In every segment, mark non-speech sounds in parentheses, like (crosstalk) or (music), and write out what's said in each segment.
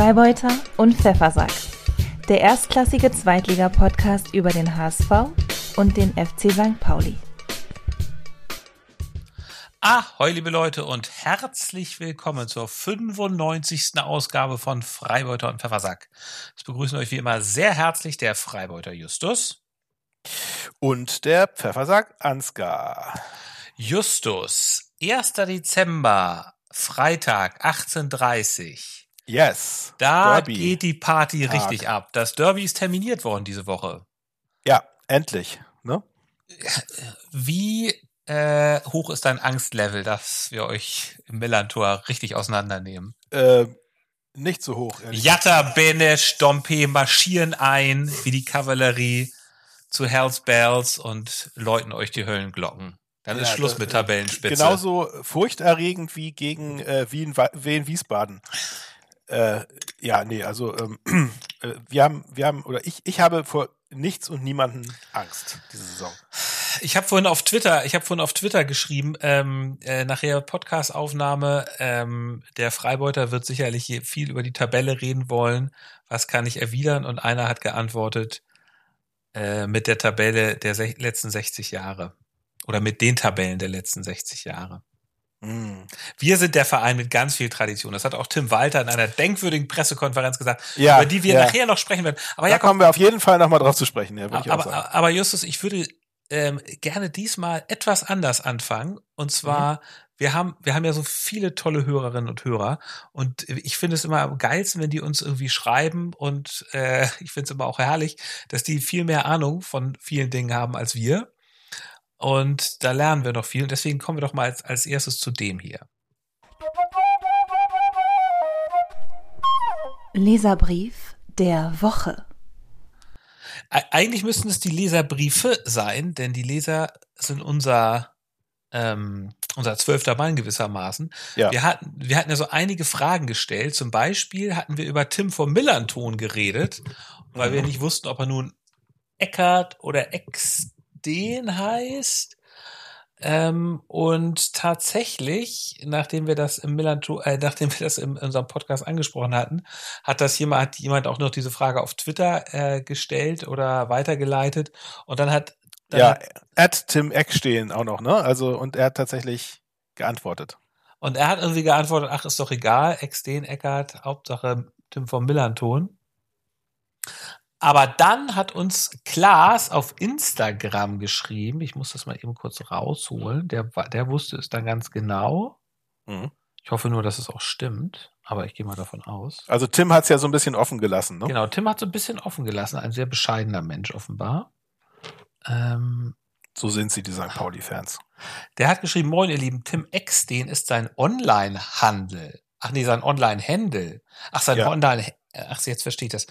Freibeuter und Pfeffersack. Der erstklassige Zweitliga-Podcast über den HSV und den FC St. Pauli. Ahoi, liebe Leute, und herzlich willkommen zur 95. Ausgabe von Freibeuter und Pfeffersack. Es begrüßen euch wie immer sehr herzlich der Freibeuter Justus. Und der Pfeffersack Ansgar. Justus, 1. Dezember, Freitag, 18.30 Yes. Da Derby. geht die Party Tag. richtig ab. Das Derby ist terminiert worden diese Woche. Ja, endlich. Ne? Wie äh, hoch ist dein Angstlevel, dass wir euch im Millantor richtig auseinandernehmen? Äh, nicht so hoch. Jatta, Bene, Stompe marschieren ein wie die Kavallerie zu Hells Bells und läuten euch die Höllenglocken. Dann ist Ja, Schluss das- mit Tabellenspitze. Genauso furchterregend wie gegen äh, Wien, Wien Wiesbaden. Äh, ja, nee, also ähm, (clears throat) äh, wir haben, wir haben, oder ich, ich habe vor nichts und niemanden Angst diese Saison. Ich habe vorhin auf Twitter, ich habe vorhin auf Twitter geschrieben, ähm, äh, nachher Podcast-Aufnahme, ähm, der Freibeuter wird sicherlich viel über die Tabelle reden wollen. Was kann ich erwidern? Und einer hat geantwortet äh, mit der Tabelle der letzten 60 Jahre. Oder mit den Tabellen der letzten 60 Jahre. Mm. Wir sind der Verein mit ganz viel Tradition. Das hat auch Tim Walter in einer denkwürdigen Pressekonferenz gesagt, Ja, über die wir ja. nachher noch sprechen werden. Aber Da Jakob, kommen wir auf jeden Fall nochmal drauf zu sprechen, ja, würde ich auch aber, sagen. aber Justus, ich würde ähm, gerne diesmal etwas anders anfangen. Und zwar, Mhm. wir haben, wir haben ja so viele tolle Hörerinnen und Hörer. Und ich finde es immer am geilsten, wenn die uns irgendwie schreiben. Und äh, (laughs) ich finde es immer auch herrlich, dass die viel mehr Ahnung von vielen Dingen haben als wir. Und da lernen wir noch viel. Und deswegen kommen wir doch mal als, als erstes zu dem hier. Leserbrief der Woche. Eigentlich müssten es die Leserbriefe sein, denn die Leser sind unser, ähm, unser zwölfter Mann gewissermaßen. Ja. Wir, hatten, wir hatten ja so einige Fragen gestellt. Zum Beispiel hatten wir über Tim vom Millanton geredet, weil wir Mhm. nicht wussten, ob er nun Eckart oder Exden heißt. Ähm, und tatsächlich, nachdem wir das im Millanton, äh, nachdem wir das in unserem Podcast angesprochen hatten, hat das jemand, hat jemand auch noch diese Frage auf Twitter äh, gestellt oder weitergeleitet. Und dann hat, dann Ja, at Tim Eck stehen auch noch, ne? Also, und er hat tatsächlich geantwortet. und er hat irgendwie geantwortet, ach, ist doch egal, Exden, Eckart, Hauptsache Tim vom Millanton. Aber dann hat uns Klaas auf Instagram geschrieben, ich muss das mal eben kurz rausholen, der, der wusste es dann ganz genau. Mhm. Ich hoffe nur, dass es auch stimmt, aber ich gehe mal davon aus. Also Tim hat es ja so ein bisschen offen gelassen, ne? Genau, Tim hat so ein bisschen offen gelassen, ein sehr bescheidener Mensch offenbar. Ähm, So sind sie, die St. Pauli-Fans. der hat geschrieben, moin ihr Lieben, Tim Eckstein ist sein Online-Handel. Ach nee, sein Online-Händel. Ach, sein Ja. Online, ach, jetzt verstehe ich das.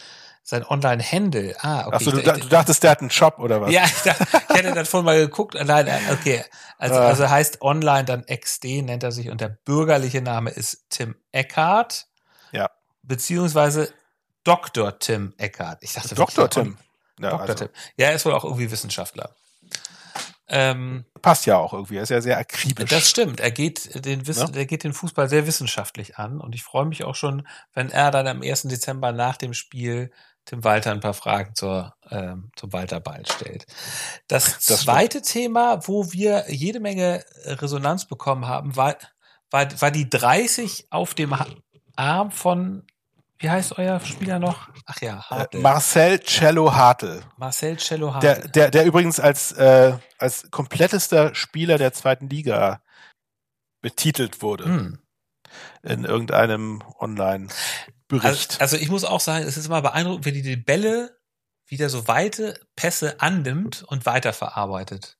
Sein Online-Händel. Ah, okay. Achso, du, du dachtest, der hat einen Shop oder was? ja, ich, dachte, ich hätte dann vorhin mal geguckt. Nein, okay. Also, Ah. also heißt online dann XD, nennt er sich und der bürgerliche Name ist Tim Eckhardt. Ja. Beziehungsweise Dr. Tim Eckhardt. Ich dachte Dr. Tim. Ja, Dr. also, Tim. Ja, er ist wohl auch irgendwie Wissenschaftler. Ähm, passt ja auch irgendwie. Er ist ja sehr akribisch. das stimmt. Er geht den Wissen, Ne? er geht den Fußball sehr wissenschaftlich an und ich freue mich auch schon, wenn er dann am 1. Dezember nach dem Spiel dem Walter ein paar Fragen zur, ähm, zum Walter Ball stellt. Das, Das zweite Thema, wo wir jede Menge Resonanz bekommen haben, war, war, war die 30 auf dem Arm von, wie heißt euer Spieler noch? Ach ja, äh, Hartl. Marcel Cello Hartl. Marcel Cello Hartl. Der, der, der übrigens als, äh, als komplettester Spieler der zweiten Liga betitelt wurde Hm. in irgendeinem Online-Bericht. Also, also ich muss auch sagen, es ist immer beeindruckend, wie die die Bälle wieder so weite Pässe annimmt und weiterverarbeitet.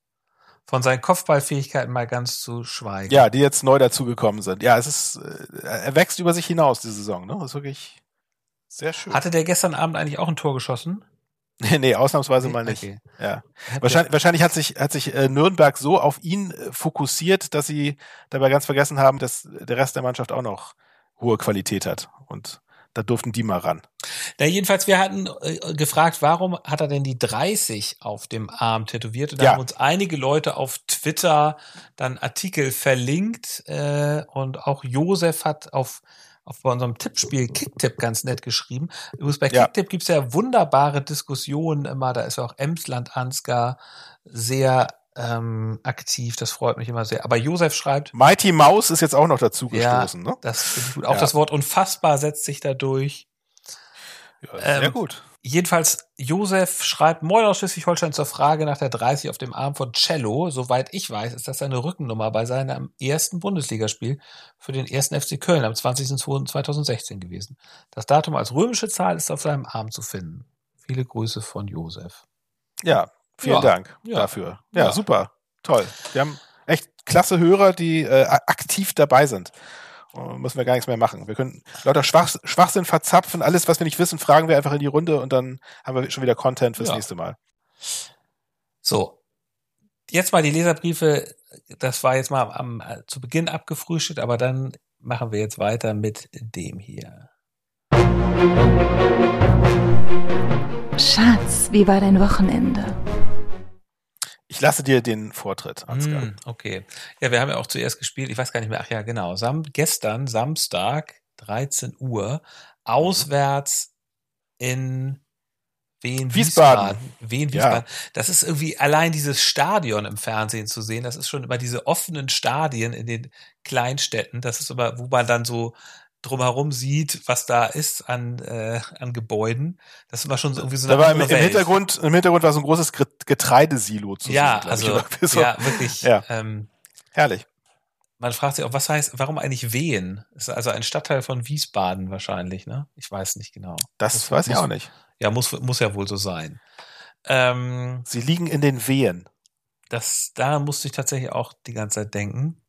Von seinen Kopfballfähigkeiten mal ganz zu schweigen. ja, die jetzt neu dazugekommen sind. Ja, es ist, äh, er wächst über sich hinaus, die Saison, ne? Das ist wirklich sehr schön. Hatte der gestern Abend eigentlich auch ein Tor geschossen? (laughs) nee, ausnahmsweise mal nicht. Okay. Ja. Wahrscheinlich, wahrscheinlich hat sich, hat sich äh, Nürnberg so auf ihn äh, fokussiert, dass sie dabei ganz vergessen haben, dass der Rest der Mannschaft auch noch hohe Qualität hat. Und da durften die mal ran. Na, jedenfalls, wir hatten äh, gefragt, warum hat er denn die 30 auf dem Arm tätowiert? Und da Ja. haben uns einige Leute auf Twitter dann Artikel verlinkt äh, und auch Josef hat auf auf bei unserem Tippspiel Kicktipp ganz nett geschrieben. Übrigens bei Ja. Kicktipp gibt's ja wunderbare Diskussionen immer. Da ist auch Emsland Ansgar sehr ähm, aktiv. Das freut mich immer sehr. Aber Josef schreibt, Mighty Mouse ist jetzt auch noch dazu Ja. gestoßen, ne? das finde ich gut. Auch Ja. das Wort unfassbar setzt sich da durch. Ja, sehr Ähm, gut. Jedenfalls, Josef schreibt, Moin aus Schleswig-Holstein zur Frage nach der 30 auf dem Arm von Cello. Soweit ich weiß, ist das seine Rückennummer bei seinem ersten Bundesligaspiel für den ersten FC Köln am 20.02.2016 gewesen. Das Datum als römische Zahl ist auf seinem Arm zu finden. Viele Grüße von Josef. Ja, vielen Ja. Dank Ja. dafür. Ja, Ja. super. Toll. Wir haben echt klasse Hörer, die äh, aktiv dabei sind. Äh, müssen wir gar nichts mehr machen. Wir können lauter Schwach, Schwachsinn verzapfen. Alles, was wir nicht wissen, fragen wir einfach in die Runde und dann haben wir schon wieder Content fürs Ja. nächste Mal. So. Jetzt mal die Leserbriefe. Das war jetzt mal am, äh, zu Beginn abgefrühstückt, aber dann machen wir jetzt weiter mit dem hier. Schatz, wie war dein Wochenende? Ich lasse dir den Vortritt, Ansgar. Hm, okay. Ja, wir haben ja auch zuerst gespielt, ich weiß gar nicht mehr, ach ja, genau. Sam gestern, Samstag, 13 Uhr, auswärts in Wien, Wiesbaden. Wien, Ja. Wiesbaden. Das ist irgendwie allein dieses Stadion im Fernsehen zu sehen. Das ist schon immer diese offenen Stadien in den Kleinstädten. Das ist immer, wo man dann so drumherum sieht, was da ist an, äh, an Gebäuden. Das immer schon so irgendwie so Da eine war im, im. Hintergrund, im Hintergrund war so ein großes Getreidesilo zu Ja, sehen. also, ich, ja, wirklich. Ja. Ähm, Herrlich. man fragt sich auch, was heißt, warum eigentlich Wehen? Ist also ein Stadtteil von Wiesbaden wahrscheinlich, ne? Ich weiß nicht genau. Das Muss- weiß ich muss- auch nicht. Ja, muss, muss ja wohl so sein. Ähm, Sie liegen in den Wehen. das, da musste ich tatsächlich auch die ganze Zeit denken.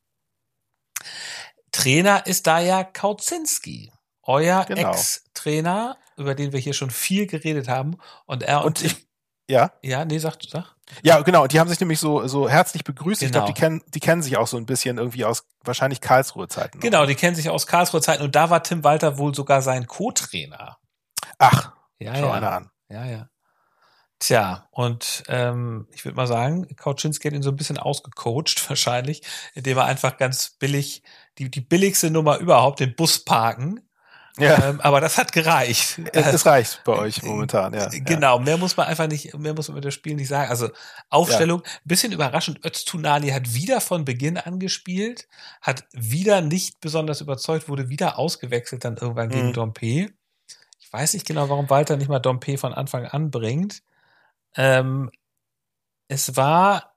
Trainer ist da ja Kautzinski, euer Genau. Ex-Trainer, über den wir hier schon viel geredet haben. Und er und, Und ich, ja, ja, nee, sag, sag. ja, genau. Und die haben sich nämlich so, so herzlich begrüßt. Ich Genau. glaube, die kennen, die kennen sich auch so ein bisschen irgendwie aus wahrscheinlich Karlsruhe-Zeiten. noch. Genau, die kennen sich aus Karlsruher Zeiten und da war Tim Walter wohl sogar sein Co-Trainer. Ach, Ja, schau ja. einer an. Ja, ja. Tja, und ähm, ich würde mal sagen, Kautschinski hat ihn so ein bisschen ausgecoacht, (laughs) wahrscheinlich, indem er einfach ganz billig, die, die billigste Nummer überhaupt, den Bus parken. Ja, Ähm, aber das hat gereicht. es, reicht bei euch momentan, ja. Genau, mehr muss man einfach nicht, mehr muss man mit dem Spiel nicht sagen. Also Aufstellung, bisschen überraschend, Öztunali hat wieder von Beginn an gespielt, hat wieder nicht besonders überzeugt, wurde wieder ausgewechselt dann irgendwann gegen Mhm. Dompe. Ich weiß nicht genau, warum Walter nicht mal Dompe von Anfang an bringt. Ähm, es war,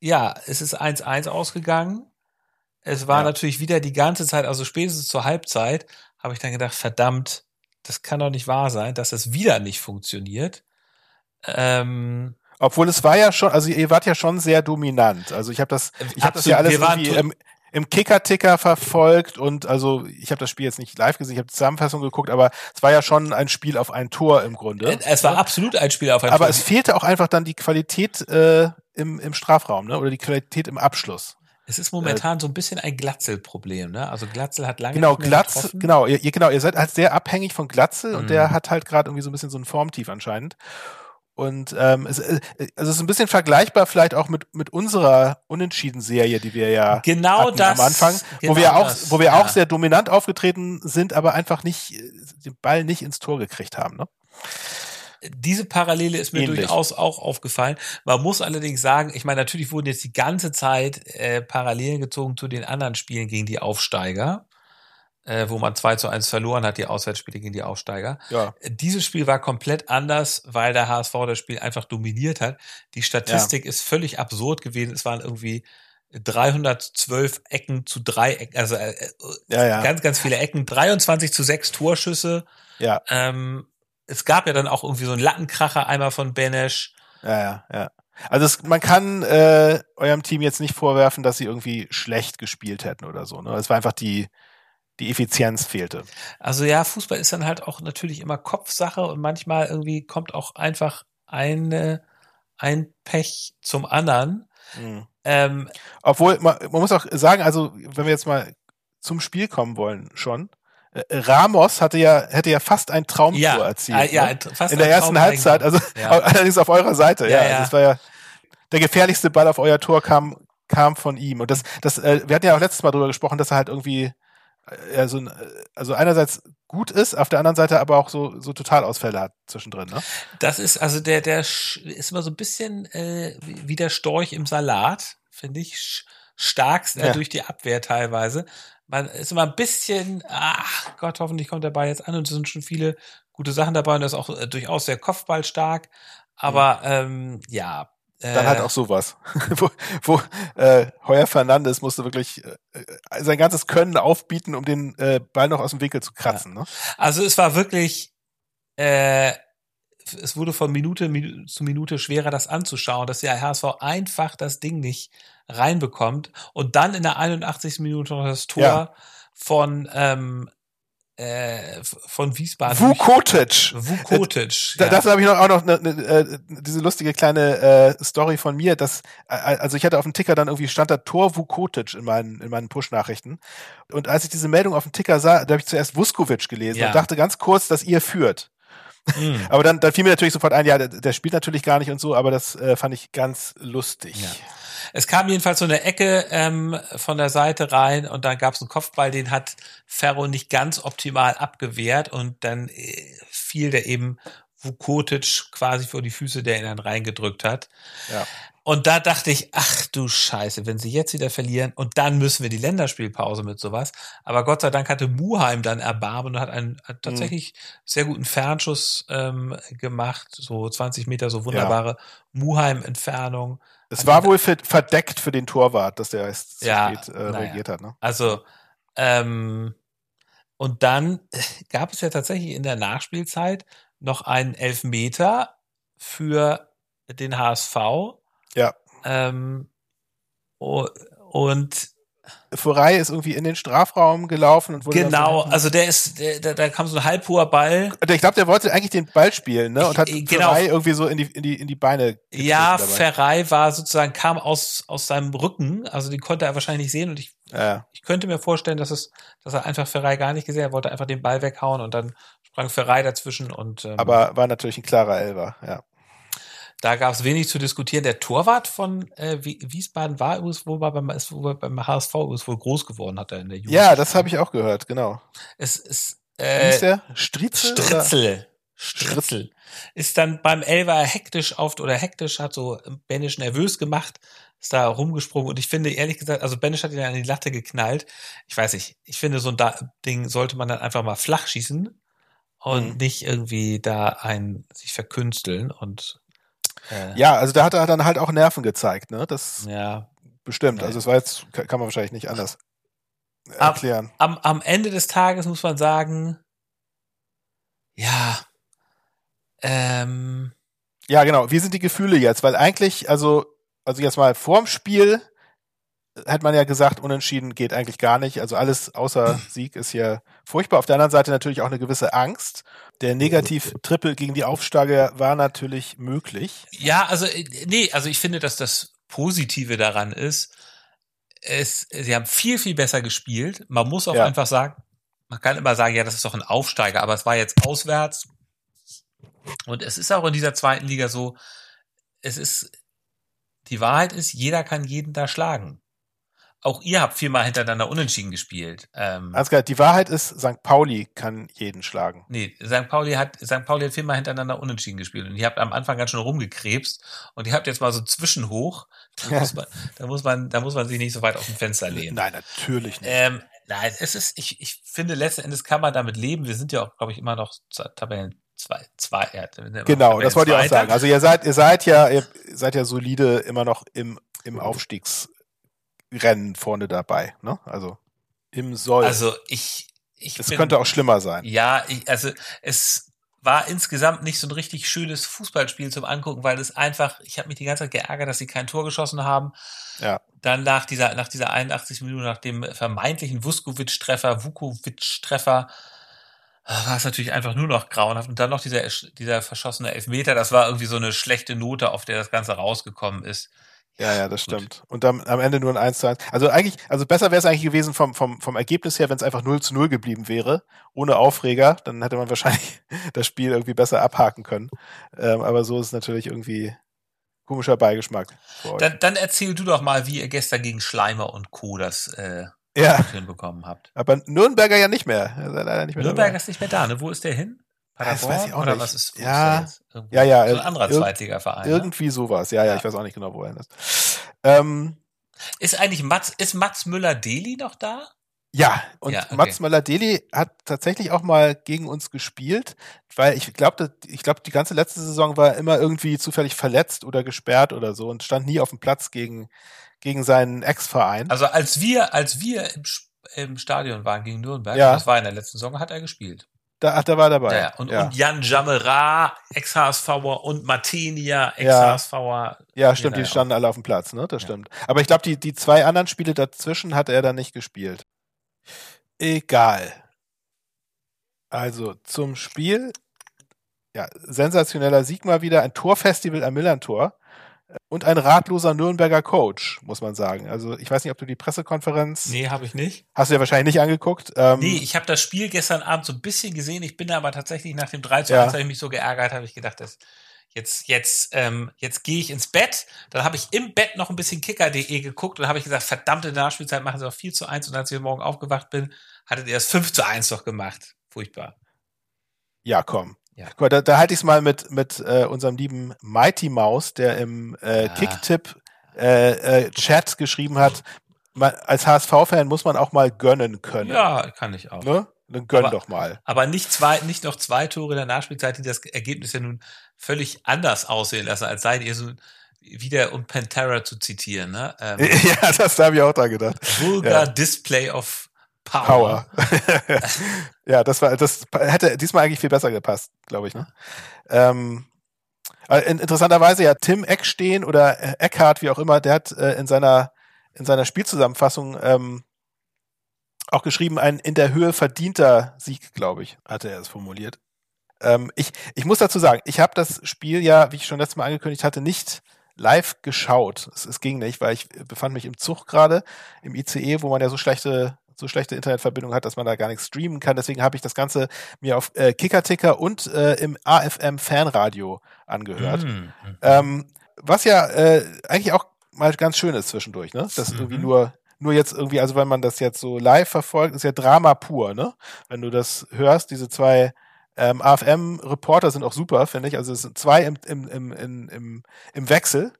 ja, es ist 1-1 ausgegangen. Es war Ja. natürlich wieder die ganze Zeit, also spätestens zur Halbzeit, habe ich dann gedacht, verdammt, das kann doch nicht wahr sein, dass es wieder nicht funktioniert. Ähm, Obwohl es war ja schon, also ihr wart ja schon sehr dominant. Also ich habe das, ich habe das ja alles irgendwie im, im Kicker-Ticker verfolgt und also ich habe das Spiel jetzt nicht live gesehen, ich habe die Zusammenfassung geguckt, aber es war ja schon ein Spiel auf ein Tor im Grunde. äh, es war absolut ein Spiel auf ein aber Tor. es fehlte auch einfach dann die Qualität äh, im, im Strafraum, ne? Oder die Qualität im Abschluss. Es ist momentan so ein bisschen ein Glatzel-Problem, ne? Also Glatzel hat lange Genau, nicht mehr Glatz, getroffen. genau, ihr, genau, ihr seid halt sehr abhängig von Glatzel und Mhm. der hat halt gerade irgendwie so ein bisschen so ein Formtief anscheinend. Und ähm, es, äh, also es ist ein bisschen vergleichbar vielleicht auch mit, mit unserer Unentschieden-Serie, die wir ja Genau hatten das. am Anfang, genau wo wir auch, das, wo wir ja. auch sehr dominant aufgetreten sind, aber einfach nicht äh, den Ball nicht ins Tor gekriegt haben. Ne? Diese Parallele ist mir Ähnlich. durchaus auch aufgefallen. Man muss allerdings sagen, ich meine, natürlich wurden jetzt die ganze Zeit äh, Parallelen gezogen zu den anderen Spielen gegen die Aufsteiger, äh, wo man 2 zu 1 verloren hat, die Auswärtsspiele gegen die Aufsteiger. Ja, Dieses Spiel war komplett anders, weil der HSV das Spiel einfach dominiert hat. Die Statistik ist völlig absurd gewesen. Es waren irgendwie 312 Ecken zu drei Ecken, also äh, äh, ja, ja, ganz, ganz viele Ecken, 23 zu 6 Torschüsse. ja, Ähm, es gab ja dann auch irgendwie so einen Lattenkracher einmal von Benesch. ja, ja, ja. Also es, man kann äh, eurem Team jetzt nicht vorwerfen, dass sie irgendwie schlecht gespielt hätten oder so. Ne? Es war einfach die die Effizienz fehlte. Also ja, Fußball ist dann halt auch natürlich immer Kopfsache und manchmal irgendwie kommt auch einfach eine, ein Pech zum anderen. Mhm. Ähm, Obwohl, man, man muss auch sagen, also wenn wir jetzt mal zum Spiel kommen wollen schon, Ramos hatte ja, hätte ja fast ein Traumtor ja, erzielt. äh, ja, ne? fast In der ersten Halbzeit, also Ja. (laughs) allerdings auf eurer Seite, ja. Ja, Also ja. Das war ja der gefährlichste Ball auf euer Tor kam, kam von ihm. Und das, das, äh, wir hatten ja auch letztes Mal drüber gesprochen, dass er halt irgendwie also, also einerseits gut ist, auf der anderen Seite aber auch so, so Totalausfälle hat zwischendrin, ne? Das ist, also der, der ist immer so ein bisschen äh, wie der Storch im Salat, finde ich, starkst äh, ja. durch die Abwehr teilweise. Man ist immer ein bisschen, ach Gott, hoffentlich kommt der Ball jetzt an und es sind schon viele gute Sachen dabei und das ist auch äh, durchaus sehr kopfballstark. Aber mhm. ähm, ja, dann halt äh. auch sowas. (laughs) wo wo äh, Heuer Fernandes musste wirklich äh, sein ganzes Können aufbieten, um den äh, Ball noch aus dem Winkel zu kratzen. Ja. Ne? Also es war wirklich, äh, es wurde von Minute zu Minute schwerer, das anzuschauen, dass der HSV einfach das Ding nicht reinbekommt und dann in der 81. Minute noch das Tor ja. von ähm, äh, von Wiesbaden. Vukotic. Vukotic. Ja. Das habe ich noch, auch noch ne, ne, äh, diese lustige kleine äh, Story von mir, dass äh, also ich hatte auf dem Ticker dann irgendwie stand da Tor Vukotic in meinen in meinen Push-Nachrichten und als ich diese Meldung auf dem Ticker sah, da habe ich zuerst Vuskovic gelesen ja. und dachte ganz kurz, dass ihr führt. Mhm. Aber dann, dann fiel mir natürlich sofort ein, ja, der, der, spielt natürlich gar nicht und so, aber das äh, fand ich ganz lustig. Ja. Es kam jedenfalls so eine Ecke ähm, von der Seite rein und dann gab es einen Kopfball, den hat Ferro nicht ganz optimal abgewehrt und dann äh, fiel der eben Vukotic quasi vor die Füße, der ihn dann reingedrückt hat. Ja. Und da dachte ich, ach du Scheiße, wenn sie jetzt wieder verlieren und dann müssen wir die Länderspielpause mit sowas. Aber Gott sei Dank hatte Muheim dann Erbarmen und hat einen hat mhm. tatsächlich mhm. sehr guten Fernschuss ähm, gemacht, so 20 Meter, so wunderbare ja. Muheim-Entfernung. Es war wohl verdeckt für den Torwart, dass der erst zu ja, spät äh, reagiert hat. Ne? Also, ähm, und dann gab es ja tatsächlich in der Nachspielzeit noch einen Elfmeter für den HSV. Ja. Ähm, und Furei ist irgendwie in den Strafraum gelaufen und wurde genau, also der ist, der, da, da kam so ein halbhoher Ball. Ich glaube, der wollte eigentlich den Ball spielen, ne? Und hat ich, genau. Ferrei irgendwie so in die in die in die Beine. Ja, Ferrei war sozusagen kam aus aus seinem Rücken, also die konnte er wahrscheinlich nicht sehen und ich ja. ich könnte mir vorstellen, dass es dass er einfach Ferrei gar nicht gesehen, er wollte einfach den Ball weghauen und dann sprang Ferrei dazwischen und ähm, aber war natürlich ein klarer Elver, ja. Da gab es wenig zu diskutieren. Der Torwart von äh, Wiesbaden war übrigens wohl beim, ist wohl beim HSV ist wohl groß geworden, hat er in der Jugend. Ja, das habe ich auch gehört, genau. Es ist äh, Wie ist der? Stritzel? Stritzel. Stritzel. Ist dann beim Elver hektisch auf oder hektisch hat so Benisch nervös gemacht, ist da rumgesprungen und ich finde ehrlich gesagt, also Benisch hat ihn an die Latte geknallt. Ich weiß nicht, ich finde so ein Ding sollte man dann einfach mal flach schießen und mhm. nicht irgendwie da ein sich verkünsteln und äh, ja, also da hat er dann halt auch Nerven gezeigt, ne? Das ja. bestimmt. Ja. Also es war jetzt, kann man wahrscheinlich nicht anders erklären. Am, am, am Ende des Tages muss man sagen, ja, ähm, ja, genau. Wie sind die Gefühle jetzt? Weil eigentlich, also, also jetzt mal vorm Spiel hat man ja gesagt, unentschieden geht eigentlich gar nicht. Also alles außer (clears throat) Sieg ist hier furchtbar. Auf der anderen Seite natürlich auch eine gewisse Angst. Der Negativ-Triple gegen die Aufsteiger war natürlich möglich. Ja, also äh, nee, also ich finde, dass das Positive daran ist, es, sie haben viel, viel besser gespielt. Man muss auch ja. einfach sagen, man kann immer sagen, ja, das ist doch ein Aufsteiger, aber es war jetzt auswärts. Und es ist auch in dieser zweiten Liga so, es ist, die Wahrheit ist, jeder kann jeden da schlagen auch ihr habt viermal hintereinander unentschieden gespielt. Ähm, Ansgar, die Wahrheit ist, St. Pauli kann jeden schlagen. Nee, St. Pauli hat, St. Pauli hat viermal hintereinander unentschieden gespielt und ihr habt am Anfang ganz schön rumgekrebst und ihr habt jetzt mal so zwischenhoch. Da, ja. muss man, da muss man, da muss man sich nicht so weit auf dem Fenster lehnen. Nein, natürlich nicht. Ähm, nein, es ist, ich, ich finde, letzten Endes kann man damit leben. Wir sind ja auch, glaube ich, immer noch Tabellen zwei, zwei, ja, genau, das wollte ich auch sagen. Also ihr seid, ihr seid ja, ihr seid ja solide immer noch im, im Aufstiegs, Rennen vorne dabei. Ne? Also im Soll. Also ich, ich. Es könnte auch schlimmer sein. Ja, ich, also es war insgesamt nicht so ein richtig schönes Fußballspiel zum Angucken, weil es einfach, ich habe mich die ganze Zeit geärgert, dass sie kein Tor geschossen haben. Ja. Dann nach dieser, nach dieser 81 Minuten, nach dem vermeintlichen Vuskovic-Treffer, Vukovic-Treffer, war es natürlich einfach nur noch grauenhaft. Und dann noch dieser, dieser verschossene Elfmeter, das war irgendwie so eine schlechte Note, auf der das Ganze rausgekommen ist. Ja, ja, das stimmt. Gut. Und dann am Ende nur ein 1 zu 1. Also eigentlich, also besser wäre es eigentlich gewesen vom, vom, vom Ergebnis her, wenn es einfach 0 zu 0 geblieben wäre, ohne Aufreger, dann hätte man (laughs) wahrscheinlich das Spiel irgendwie besser abhaken können. Ähm, aber so ist es natürlich irgendwie komischer Beigeschmack. Dann, dann erzähl du doch mal, wie ihr gestern gegen Schleimer und Co. das äh, Ja. hinbekommen habt. Aber Nürnberger ja nicht mehr. Ist leider nicht mehr Nürnberger dabei. ist nicht mehr da, ne? Wo ist der hin? Das weiß ich auch Oder nicht. was ist, Ja. Ja, ja, So ein anderer irg- Zweitligaverein. Ne? Irgendwie sowas. Ja, ja, Ja. ich weiß auch nicht genau, wo er ist. Ähm, Ist eigentlich Mats, ist Mats Müller-Deli noch da? ja, und Ja, okay. Mats Möller-Deli hat tatsächlich auch mal gegen uns gespielt, weil ich glaube, ich glaube, die ganze letzte Saison war er immer irgendwie zufällig verletzt oder gesperrt oder so und stand nie auf dem Platz gegen, gegen seinen Ex-Verein. Also als wir, als wir im, im Stadion waren gegen Nürnberg, Ja. das war in der letzten Saison, hat er gespielt. Da, ach, da war dabei. Ja, ja. Und, ja. und Jan Jamera, Ex-HSVer und Martinia, Ex-HSVer. ja, stimmt, die ja standen alle auf dem Platz, ne? Das Ja. stimmt. Aber ich glaube, die, die zwei anderen Spiele dazwischen hat er dann nicht gespielt. Egal. Also zum Spiel. Ja, sensationeller Sieg mal wieder, ein Torfestival am Millantor und ein ratloser Nürnberger Coach, muss man sagen. Also ich weiß nicht, ob du die Pressekonferenz Nee, habe ich nicht. hast du ja wahrscheinlich nicht angeguckt. Ähm, Nee, ich habe das Spiel gestern Abend so ein bisschen gesehen. Ich bin da aber tatsächlich nach dem 3 zu Ja. 1, habe ich mich so geärgert, habe ich gedacht, das, jetzt, jetzt, ähm, jetzt gehe ich ins Bett. Dann habe ich im Bett noch ein bisschen kicker.de geguckt und habe ich gesagt, verdammte Nachspielzeit machen sie auf 4 zu 1. Und als ich morgen aufgewacht bin, hattet ihr das 5 zu 1 doch gemacht. Furchtbar. Ja, komm. Ja. Guck mal, da, da halte ich es mal mit, mit äh, unserem lieben Mighty Maus, der im äh, Ja. Kicktipp äh, äh, Chat geschrieben hat, man, als HSV-Fan muss man auch mal gönnen können. Ja, kann ich auch. Ne? Dann gönn Aber- doch mal. Aber nicht zwei, nicht noch zwei Tore in der Nachspielzeit, die das Ergebnis ja nun völlig anders aussehen lassen, als seid ihr so wieder um Pantera zu zitieren, ne? Ähm, (laughs) ja, das habe ich auch dran gedacht. vulgar Ja. Display of Power. Power. (laughs) ja, das war, das hätte diesmal eigentlich viel besser gepasst, glaube ich. Ne? Ähm, in, interessanterweise ja Tim Eckstehen oder äh, Eckhart, wie auch immer, der hat äh, in seiner in seiner Spielzusammenfassung ähm, auch geschrieben, ein in der Höhe verdienter Sieg, glaube ich, hatte er es formuliert. Ähm, ich, ich muss dazu sagen, ich habe das Spiel ja, wie ich schon letztes Mal angekündigt hatte, nicht live geschaut. Es, es ging nicht, weil ich befand mich im Zug gerade, im ICE, wo man ja so schlechte so schlechte Internetverbindung hat, dass man da gar nichts streamen kann. Deswegen habe ich das Ganze mir auf äh, Kickerticker und äh, im AFM Fanradio angehört. Mm, mm. Ähm, was ja äh, eigentlich auch mal ganz schön ist zwischendurch, ne? Das Mhm. irgendwie nur, nur jetzt irgendwie, also wenn man das jetzt so live verfolgt, ist ja Drama pur, ne? Wenn du das hörst, diese zwei ähm, AFM-Reporter sind auch super, finde ich. Also es sind zwei im, im, im, im, im Wechsel.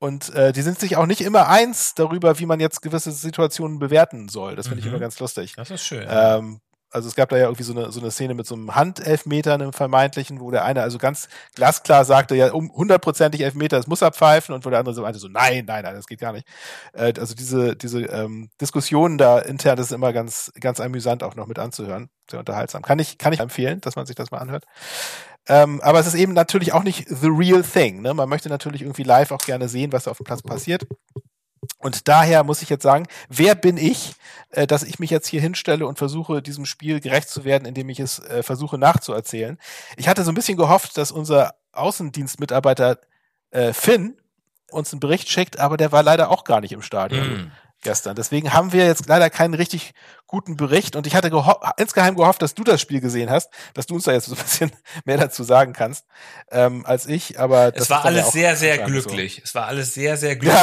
Und äh, die sind sich auch nicht immer eins darüber, wie man jetzt gewisse Situationen bewerten soll. Das finde ich Mhm. immer ganz lustig. Das ist schön. Ähm, also es gab da ja irgendwie so eine, so eine Szene mit so einem Handelfmeter, einem vermeintlichen, wo der eine also ganz glasklar sagte, ja, um hundertprozentig Elfmeter, das muss er pfeifen und wo der andere so meinte, so nein, nein, nein, das geht gar nicht. Äh, also diese, diese ähm, Diskussionen da intern, das ist immer ganz, ganz amüsant auch noch mit anzuhören. Sehr unterhaltsam. Kann ich, kann ich empfehlen, dass man sich das mal anhört. Ähm, aber es ist eben natürlich auch nicht the real thing. Ne? Man möchte natürlich irgendwie live auch gerne sehen, was auf dem Platz passiert. Und daher muss ich jetzt sagen, wer bin ich, äh, dass ich mich jetzt hier hinstelle und versuche, diesem Spiel gerecht zu werden, indem ich es äh, versuche nachzuerzählen. Ich hatte so ein bisschen gehofft, dass unser Außendienstmitarbeiter äh, Finn uns einen Bericht schickt, aber der war leider auch gar nicht im Stadion Mm. Gestern. Deswegen haben wir jetzt leider keinen richtig guten Bericht und ich hatte geho insgeheim gehofft, dass du das Spiel gesehen hast, dass du uns da jetzt so ein (laughs) bisschen mehr dazu sagen kannst ähm, als ich. Aber das Es war ja alles auch sehr, sehr anscheinend so. glücklich. Es war alles sehr, sehr (laughs) glücklich.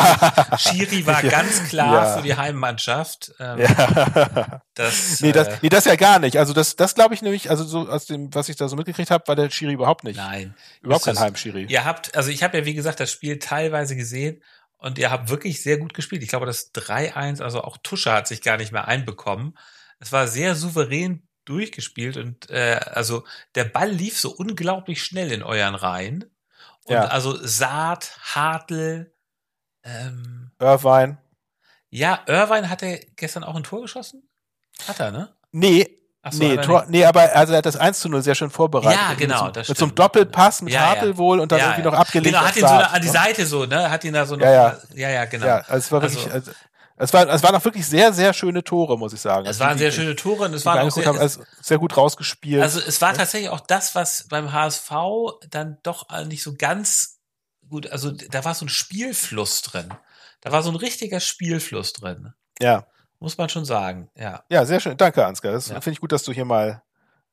Schiri war (laughs) Ja. ganz klar Ja. für die Heimmannschaft. Ähm, Ja. das, nee, das, äh, nee, das ja gar nicht. Also das, das glaube ich nämlich, also so aus dem, was ich da so mitgekriegt habe, war der Schiri überhaupt nicht. nein. überhaupt kein Heimschiri. Ihr habt, also ich habe ja wie gesagt das Spiel teilweise gesehen und ihr habt wirklich sehr gut gespielt. Ich glaube, das 3-1, also auch Tusche hat sich gar nicht mehr einbekommen. Es war sehr souverän durchgespielt und äh, also der Ball lief so unglaublich schnell in euren Reihen. Und Ja. also Saat, Hartl, ähm, Irvine. ja, Irvine hat er gestern auch ein Tor geschossen? Hat er, ne? Nee, so, nee, Tor, nee, aber also er hat das 1 zu 0 sehr schön vorbereitet. Ja, Mit genau, Mit das so einem. Doppelpass mit Ja, ja. Hartl wohl und dann Ja, irgendwie ja. noch abgelegt. Genau, hat ihn so Saat, an die ne? Seite so, ne? Hat ihn da so noch, Ja, ja. ja, ja, genau. Ja, also es war wirklich, Also- also, es war, es waren auch wirklich sehr, sehr schöne Tore, muss ich sagen. Es Also waren die- sehr schöne Tore und es waren wir auch sehr, haben, also sehr gut rausgespielt. Also es war tatsächlich auch das, was beim HSV dann doch nicht so ganz gut, also da war so ein Spielfluss drin. Da war so ein richtiger Spielfluss drin. ja, Muss man schon sagen, ja. ja, sehr schön. Danke, Ansgar. Das Ja. finde ich gut, dass du hier mal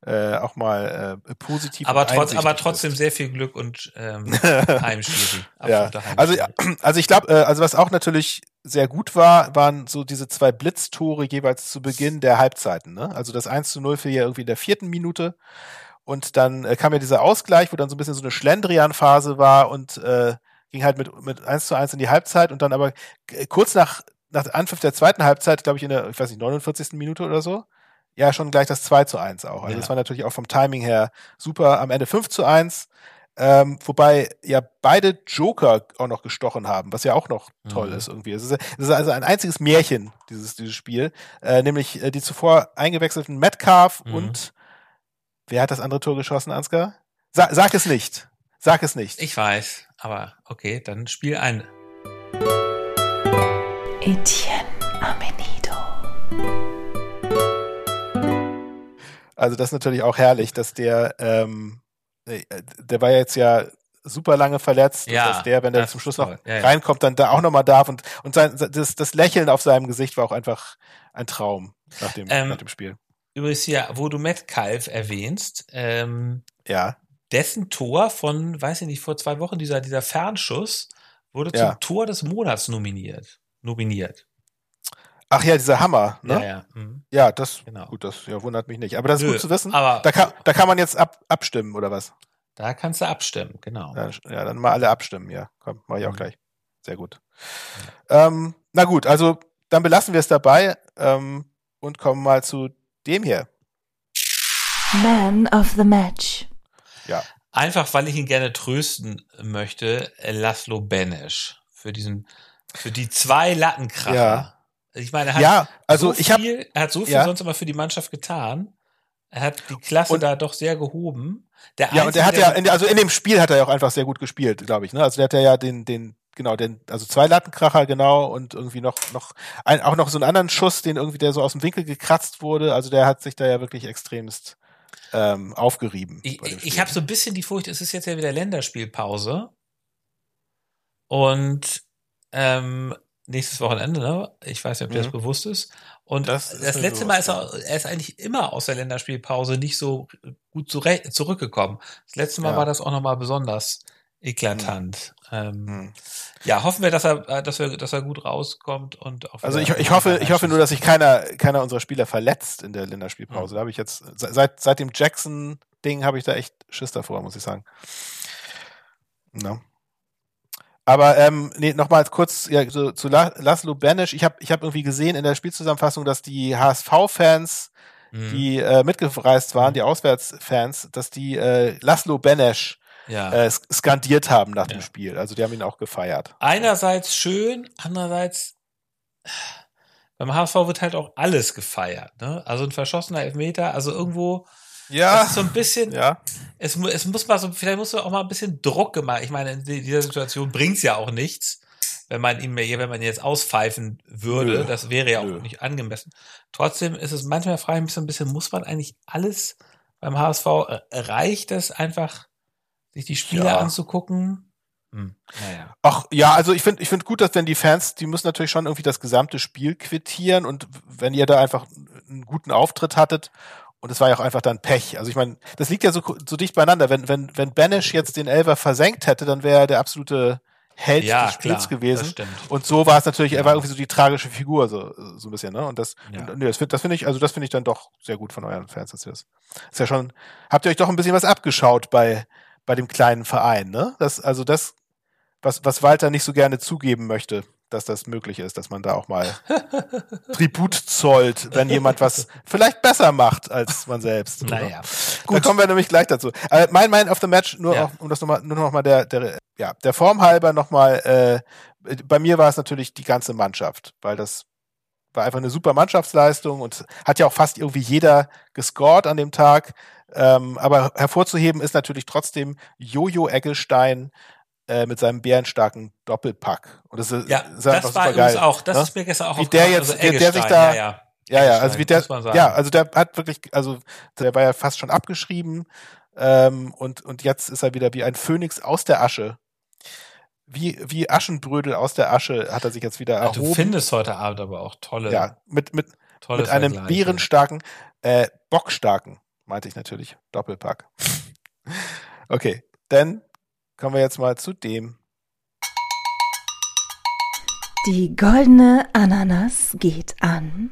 äh, auch mal äh, positiv. Aber, trotz, aber trotzdem bist. sehr viel Glück und ähm, (laughs) Heimschiri. ja. Also, (clears throat) also ich glaube, äh, also was auch natürlich sehr gut war, waren so diese zwei Blitztore jeweils zu Beginn der Halbzeiten. Ne? Also das 1 zu 0 für hier irgendwie in der vierten Minute. Und dann äh, kam ja dieser Ausgleich, wo dann so ein bisschen so eine Schlendrian-Phase war und äh, ging halt mit, mit 1 zu 1 in die Halbzeit und dann aber äh, kurz nach, nach Anpfiff der zweiten Halbzeit, glaube ich, in der, ich weiß nicht, 49. Minute oder so, ja schon gleich das 2 zu 1 auch. Also ja. das war natürlich auch vom Timing her super. Am Ende 5 zu 1. Ähm, wobei ja beide Joker auch noch gestochen haben, was ja auch noch toll mhm. ist irgendwie. Es ist, es ist, also ein einziges Märchen, dieses, dieses Spiel. Äh, nämlich äh, die zuvor eingewechselten Metcalf mhm. und wer hat das andere Tor geschossen, Ansgar? Sa sag es nicht. Sag es nicht. Ich weiß, aber okay, dann spiel ein. Etienne Amenido. Also das ist natürlich auch herrlich, dass der, ähm, äh, der war jetzt ja super lange verletzt, ja, dass der, wenn er zum Schluss noch ja, ja. reinkommt, dann da auch nochmal darf und, und sein, das, das Lächeln auf seinem Gesicht war auch einfach ein Traum nach dem, ähm, nach dem Spiel. Übrigens hier, wo du Metcalf erwähnst, ähm, ja. dessen Tor von, weiß ich nicht, vor zwei Wochen, dieser, dieser Fernschuss, wurde zum Tor des Monats nominiert. Nominiert. Ach ja, dieser Hammer, ne? Ja, ja. Mhm. ja das, genau. gut, das ja, wundert mich nicht. Aber das ist Nö, gut zu wissen. Aber da kann, da kann man jetzt ab, abstimmen, oder was? Da kannst du abstimmen, genau. Ja, ja dann mal alle abstimmen, ja. Komm, mach ich auch mhm. gleich. Sehr gut. Ähm, na gut, also dann belassen wir es dabei ähm, und kommen mal zu dem hier. Man of the Match. Ja. Einfach, weil ich ihn gerne trösten möchte, Laszlo Benesch für diesen, für die zwei Lattenkracher. Ja. Ich meine, er hat ja, also so ich hab, viel, er hat so viel ja. sonst immer für die Mannschaft getan. Er hat die Klasse und, da doch sehr gehoben. Der ja, und er hat ja, in, also in dem Spiel hat er ja auch einfach sehr gut gespielt, glaube ich. Ne? Also der hat ja den, den, genau, den, also zwei Lattenkracher genau und irgendwie noch, noch, ein, auch noch so einen anderen Schuss, den irgendwie der so aus dem Winkel gekratzt wurde. Also der hat sich da ja wirklich extremst ähm, aufgerieben. Ich, ich habe so ein bisschen die Furcht, es ist jetzt ja wieder Länderspielpause. Und ähm, nächstes Wochenende, ne? Ich weiß nicht, ob dir das mhm. bewusst ist. Und das, das letzte Mal ist er, er ist eigentlich immer aus der Länderspielpause nicht so gut zurückgekommen. Das letzte Mal ja. war das auch nochmal besonders eklatant. Mhm. Ähm, mhm. Ja, hoffen wir, dass er, dass wir, dass er gut rauskommt und auch Also ich, ich hoffe, ich hoffe nur, dass sich keiner, keiner unserer Spieler verletzt in der Länderspielpause. Mhm. Da habe ich jetzt seit seit dem Jackson Ding habe ich da echt Schiss davor, muss ich sagen. No. Aber ähm, nee, nochmal kurz ja, so, zu Laszlo Banish. Ich habe ich hab irgendwie gesehen in der Spielzusammenfassung, dass die HSV-Fans, mhm. die äh, mitgereist waren, die Auswärtsfans, dass die äh, Laszlo Benesch ja. äh, skandiert haben nach ja. dem Spiel. Also die haben ihn auch gefeiert. Einerseits schön, andererseits beim HSV wird halt auch alles gefeiert. Ne? Also ein verschossener Elfmeter, also irgendwo ja. Das ist so ein bisschen, ja. es, es muss mal so, vielleicht muss man auch mal ein bisschen Druck gemacht. Ich meine, in dieser Situation bringt's ja auch nichts, wenn man ihn mehr, wenn man ihn jetzt auspfeifen würde. Nö. Das wäre ja auch Nö. nicht angemessen. Trotzdem ist es manchmal frage ich mich so ein bisschen, muss man eigentlich alles beim HSV, äh, reicht es einfach, sich die Spiele ja. anzugucken? Hm. Naja. Ach ja, also ich finde ich finde gut, dass wenn die Fans, die müssen natürlich schon irgendwie das gesamte Spiel quittieren und wenn ihr da einfach einen guten Auftritt hattet und es war ja auch einfach dann Pech. Also ich meine, das liegt ja so, so dicht beieinander. Wenn, wenn, wenn Banish jetzt den Elver versenkt hätte, dann wäre er der absolute Held ja, des Spiels klar, gewesen. Und so war es natürlich, ja. er war irgendwie so die tragische Figur, so, so ein bisschen, ne? Und das, ja. und, nee, das finde find ich, also das finde ich dann doch sehr gut von euren Fans, dass ihr das. Ist ja schon, habt ihr euch doch ein bisschen was abgeschaut bei, bei dem kleinen Verein, ne? Das, also das, was, was Walter nicht so gerne zugeben möchte dass das möglich ist, dass man da auch mal Tribut zollt, wenn jemand was vielleicht besser macht als man selbst. (laughs) Naja. Gut. Da kommen wir nämlich gleich dazu. Äh, mein Mind of the Match, nur ja. auch, um das nochmal, nur nochmal der, der, ja, der Form halber nochmal, äh, bei mir war es natürlich die ganze Mannschaft, weil das war einfach eine super Mannschaftsleistung und hat ja auch fast irgendwie jeder gescored an dem Tag. Ähm, aber hervorzuheben ist natürlich trotzdem Jojo Eggestein, äh, mit seinem bärenstarken Doppelpack. Und das ist, ja, ist das war übrigens auch, das ne? ist mir gestern auch wie der jetzt, also der, der sich da, ja, ja. Ja, ja, also wie der, ja, also der hat wirklich, also der war ja fast schon abgeschrieben ähm, und und jetzt ist er wieder wie ein Phönix aus der Asche. Wie wie Aschenbrödel aus der Asche hat er sich jetzt wieder erhoben. Du findest heute Abend aber auch tolle, ja, mit mit mit einem bärenstarken, äh, bockstarken meinte ich natürlich. Doppelpack. (laughs) Okay, dann kommen wir jetzt mal zu dem. Die goldene Ananas geht an.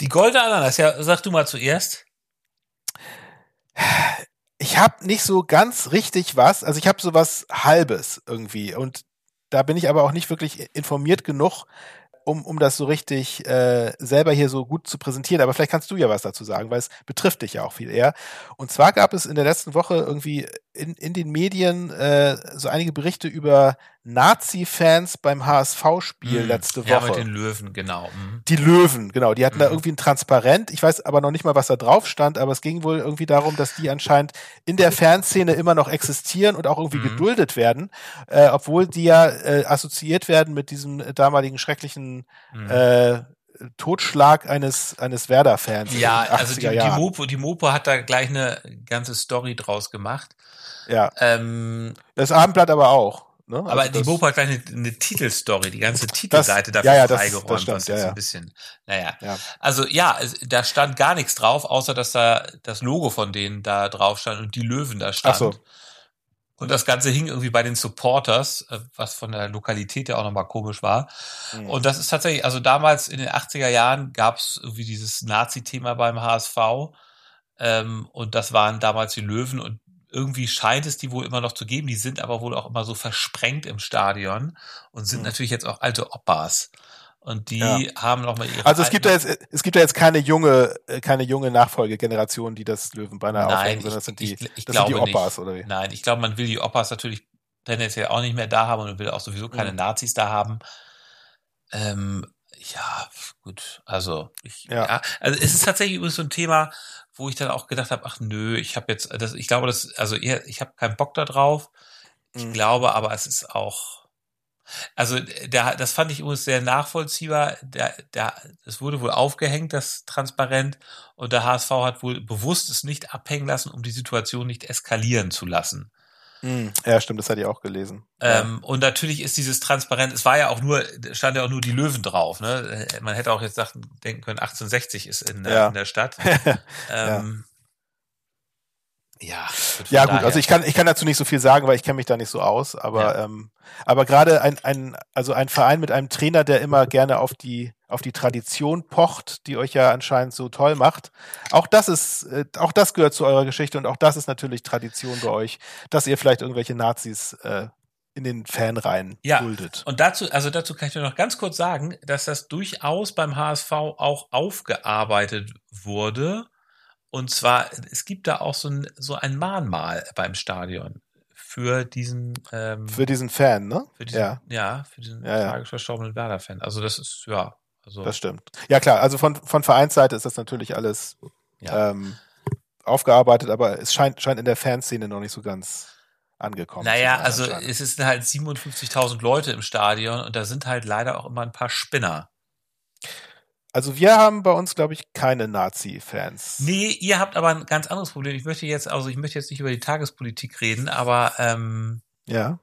Die goldene Ananas, ja, sag du mal zuerst. Ich habe nicht so ganz richtig was, also ich habe so was Halbes irgendwie und da bin ich aber auch nicht wirklich informiert genug, um, um das so richtig äh, selber hier so gut zu präsentieren. Aber vielleicht kannst du ja was dazu sagen, weil es betrifft dich ja auch viel eher. Und zwar gab es in der letzten Woche irgendwie in, in den Medien äh, so einige Berichte über Nazi-Fans beim HSV-Spiel Hm, letzte Woche. Ja, mit den Löwen, genau. Mhm. Die Löwen, genau. Die hatten da Mhm. irgendwie ein Transparent. Ich weiß aber noch nicht mal, was da drauf stand, aber es ging wohl irgendwie darum, dass die anscheinend in der Fanszene immer noch existieren und auch irgendwie Mhm. geduldet werden, äh, obwohl die ja äh, assoziiert werden mit diesem äh, damaligen schrecklichen Mhm. äh, Totschlag eines, eines Werder-Fans. Ja, also die, 80er die. Mopo, die Mopo hat da gleich eine ganze Story draus gemacht. Ja, Ähm, das Abendblatt aber auch. Ne? aber Also die das- Mopo hat gleich eine, eine Titelstory, die ganze Titelseite dafür ja, ja, das- freigeräumt, das stimmt, was ja, ja. ein bisschen, naja. Ja. Also ja, es, da stand gar nichts drauf, außer dass da das Logo von denen da drauf stand und die Löwen da stand. Ach so. Und das Ganze hing irgendwie bei den Supporters, äh, was von der Lokalität ja auch nochmal komisch war. Mhm. Und das ist tatsächlich, also damals in den 80er Jahren gab es irgendwie dieses Nazi-Thema beim HSV. Ähm, und das waren damals die Löwen und irgendwie scheint es die wohl immer noch zu geben. Die sind aber wohl auch immer so versprengt im Stadion und sind Mhm. natürlich jetzt auch alte Oppas. Und die Ja. haben noch mal ihre Also es gibt ja jetzt, es gibt ja jetzt keine junge, äh, keine junge Nachfolgegeneration, die das Löwenbanner aufhängen, sondern das sind die, ich- ich das sind die Oppas, nicht. oder wie? Nein, ich glaube, man will die Oppas natürlich tendenziell auch nicht mehr da haben und will auch sowieso keine Mhm. Nazis da haben. Ähm, ja, gut, also ich, Ja. ja. also es ist tatsächlich übrigens so ein Thema, wo ich dann auch gedacht habe, ach nö, ich habe jetzt, das, ich glaube, das, also eher, ich habe keinen Bock da drauf. Ich Mhm. glaube, aber es ist auch, also der, das fand ich übrigens sehr nachvollziehbar. Der, der, es wurde wohl aufgehängt, das Transparent, und der HSV hat wohl bewusst es nicht abhängen lassen, um die Situation nicht eskalieren zu lassen. Mhm. Ja, stimmt, das hatte ich auch gelesen. Ähm, und natürlich ist dieses Transparent, es war ja auch nur, stand ja auch nur die Löwen drauf. Ne? Man hätte auch jetzt dachten, denken können, 1860 ist in der, Ja. in der Stadt. ja. (laughs) Ähm, ja, von Ja, gut, daher- also ich kann, ich kann dazu nicht so viel sagen, weil ich kenne mich da nicht so aus, aber, Ja. ähm, aber gerade ein, ein, also ein Verein mit einem Trainer, der immer gerne auf die, auf die Tradition pocht, die euch ja anscheinend so toll macht. Auch das ist, äh, auch das gehört zu eurer Geschichte und auch das ist natürlich Tradition bei euch, dass ihr vielleicht irgendwelche Nazis äh, in den Fanreihen Ja. duldet. Und dazu, also dazu kann ich nur noch ganz kurz sagen, dass das durchaus beim HSV auch aufgearbeitet wurde. Und zwar, es gibt da auch so ein, so ein Mahnmal beim Stadion für diesen, ähm, Für diesen Fan, ne? diesen, ja, ja. für diesen Ja, ja. tragisch verstorbenen Werder-Fan. Also das ist, ja, also, das stimmt. Ja klar, also von, von Vereinsseite ist das natürlich alles ja. ähm, aufgearbeitet, aber es scheint, scheint in der Fanszene noch nicht so ganz angekommen. Naja, sein also es sind halt 57.000 Leute im Stadion und da sind halt leider auch immer ein paar Spinner. Also wir haben bei uns, glaube ich, keine Nazi-Fans. Nee, ihr habt aber ein ganz anderes Problem. Ich möchte jetzt, also ich möchte jetzt nicht über die Tagespolitik reden, aber ähm, Ja.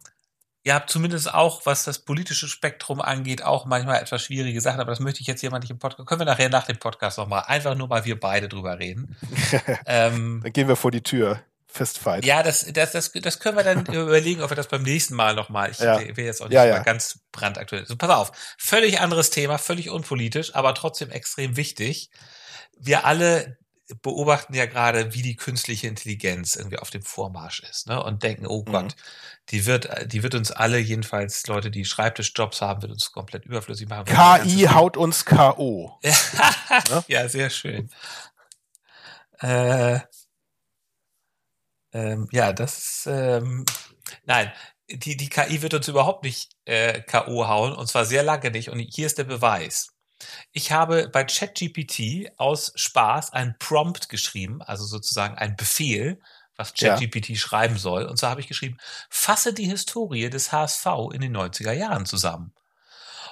ihr habt zumindest auch, was das politische Spektrum angeht, auch manchmal etwas schwierige Sachen, aber das möchte ich jetzt hier mal nicht im Podcast. Können wir nachher nach dem Podcast nochmal einfach nur mal wir beide drüber reden. (laughs) ähm, Dann gehen wir vor die Tür. Fistfight. ja, das, das, das, das können wir dann (laughs) überlegen, ob wir das beim nächsten Mal nochmal. Ich Ja. will jetzt auch nicht Ja, mal ja. ganz brandaktuell. So, pass auf, völlig anderes Thema, völlig unpolitisch, aber trotzdem extrem wichtig. Wir alle beobachten ja gerade, wie die künstliche Intelligenz irgendwie auf dem Vormarsch ist, ne? Und denken, oh Mhm. Gott, die wird, die wird uns alle, jedenfalls Leute, die Schreibtischjobs haben, wird uns komplett überflüssig machen. KI haut uns K.O. (laughs) Ne? ja, sehr schön. Äh, ähm, ja, das ist, ähm, nein, die, die KI wird uns überhaupt nicht äh, K.O. hauen und zwar sehr lange nicht. Und hier ist der Beweis. Ich habe bei ChatGPT aus Spaß ein Prompt geschrieben, also sozusagen ein Befehl, was Ja. ChatGPT schreiben soll. Und zwar habe ich geschrieben, fasse die Historie des HSV in den 90er Jahren zusammen.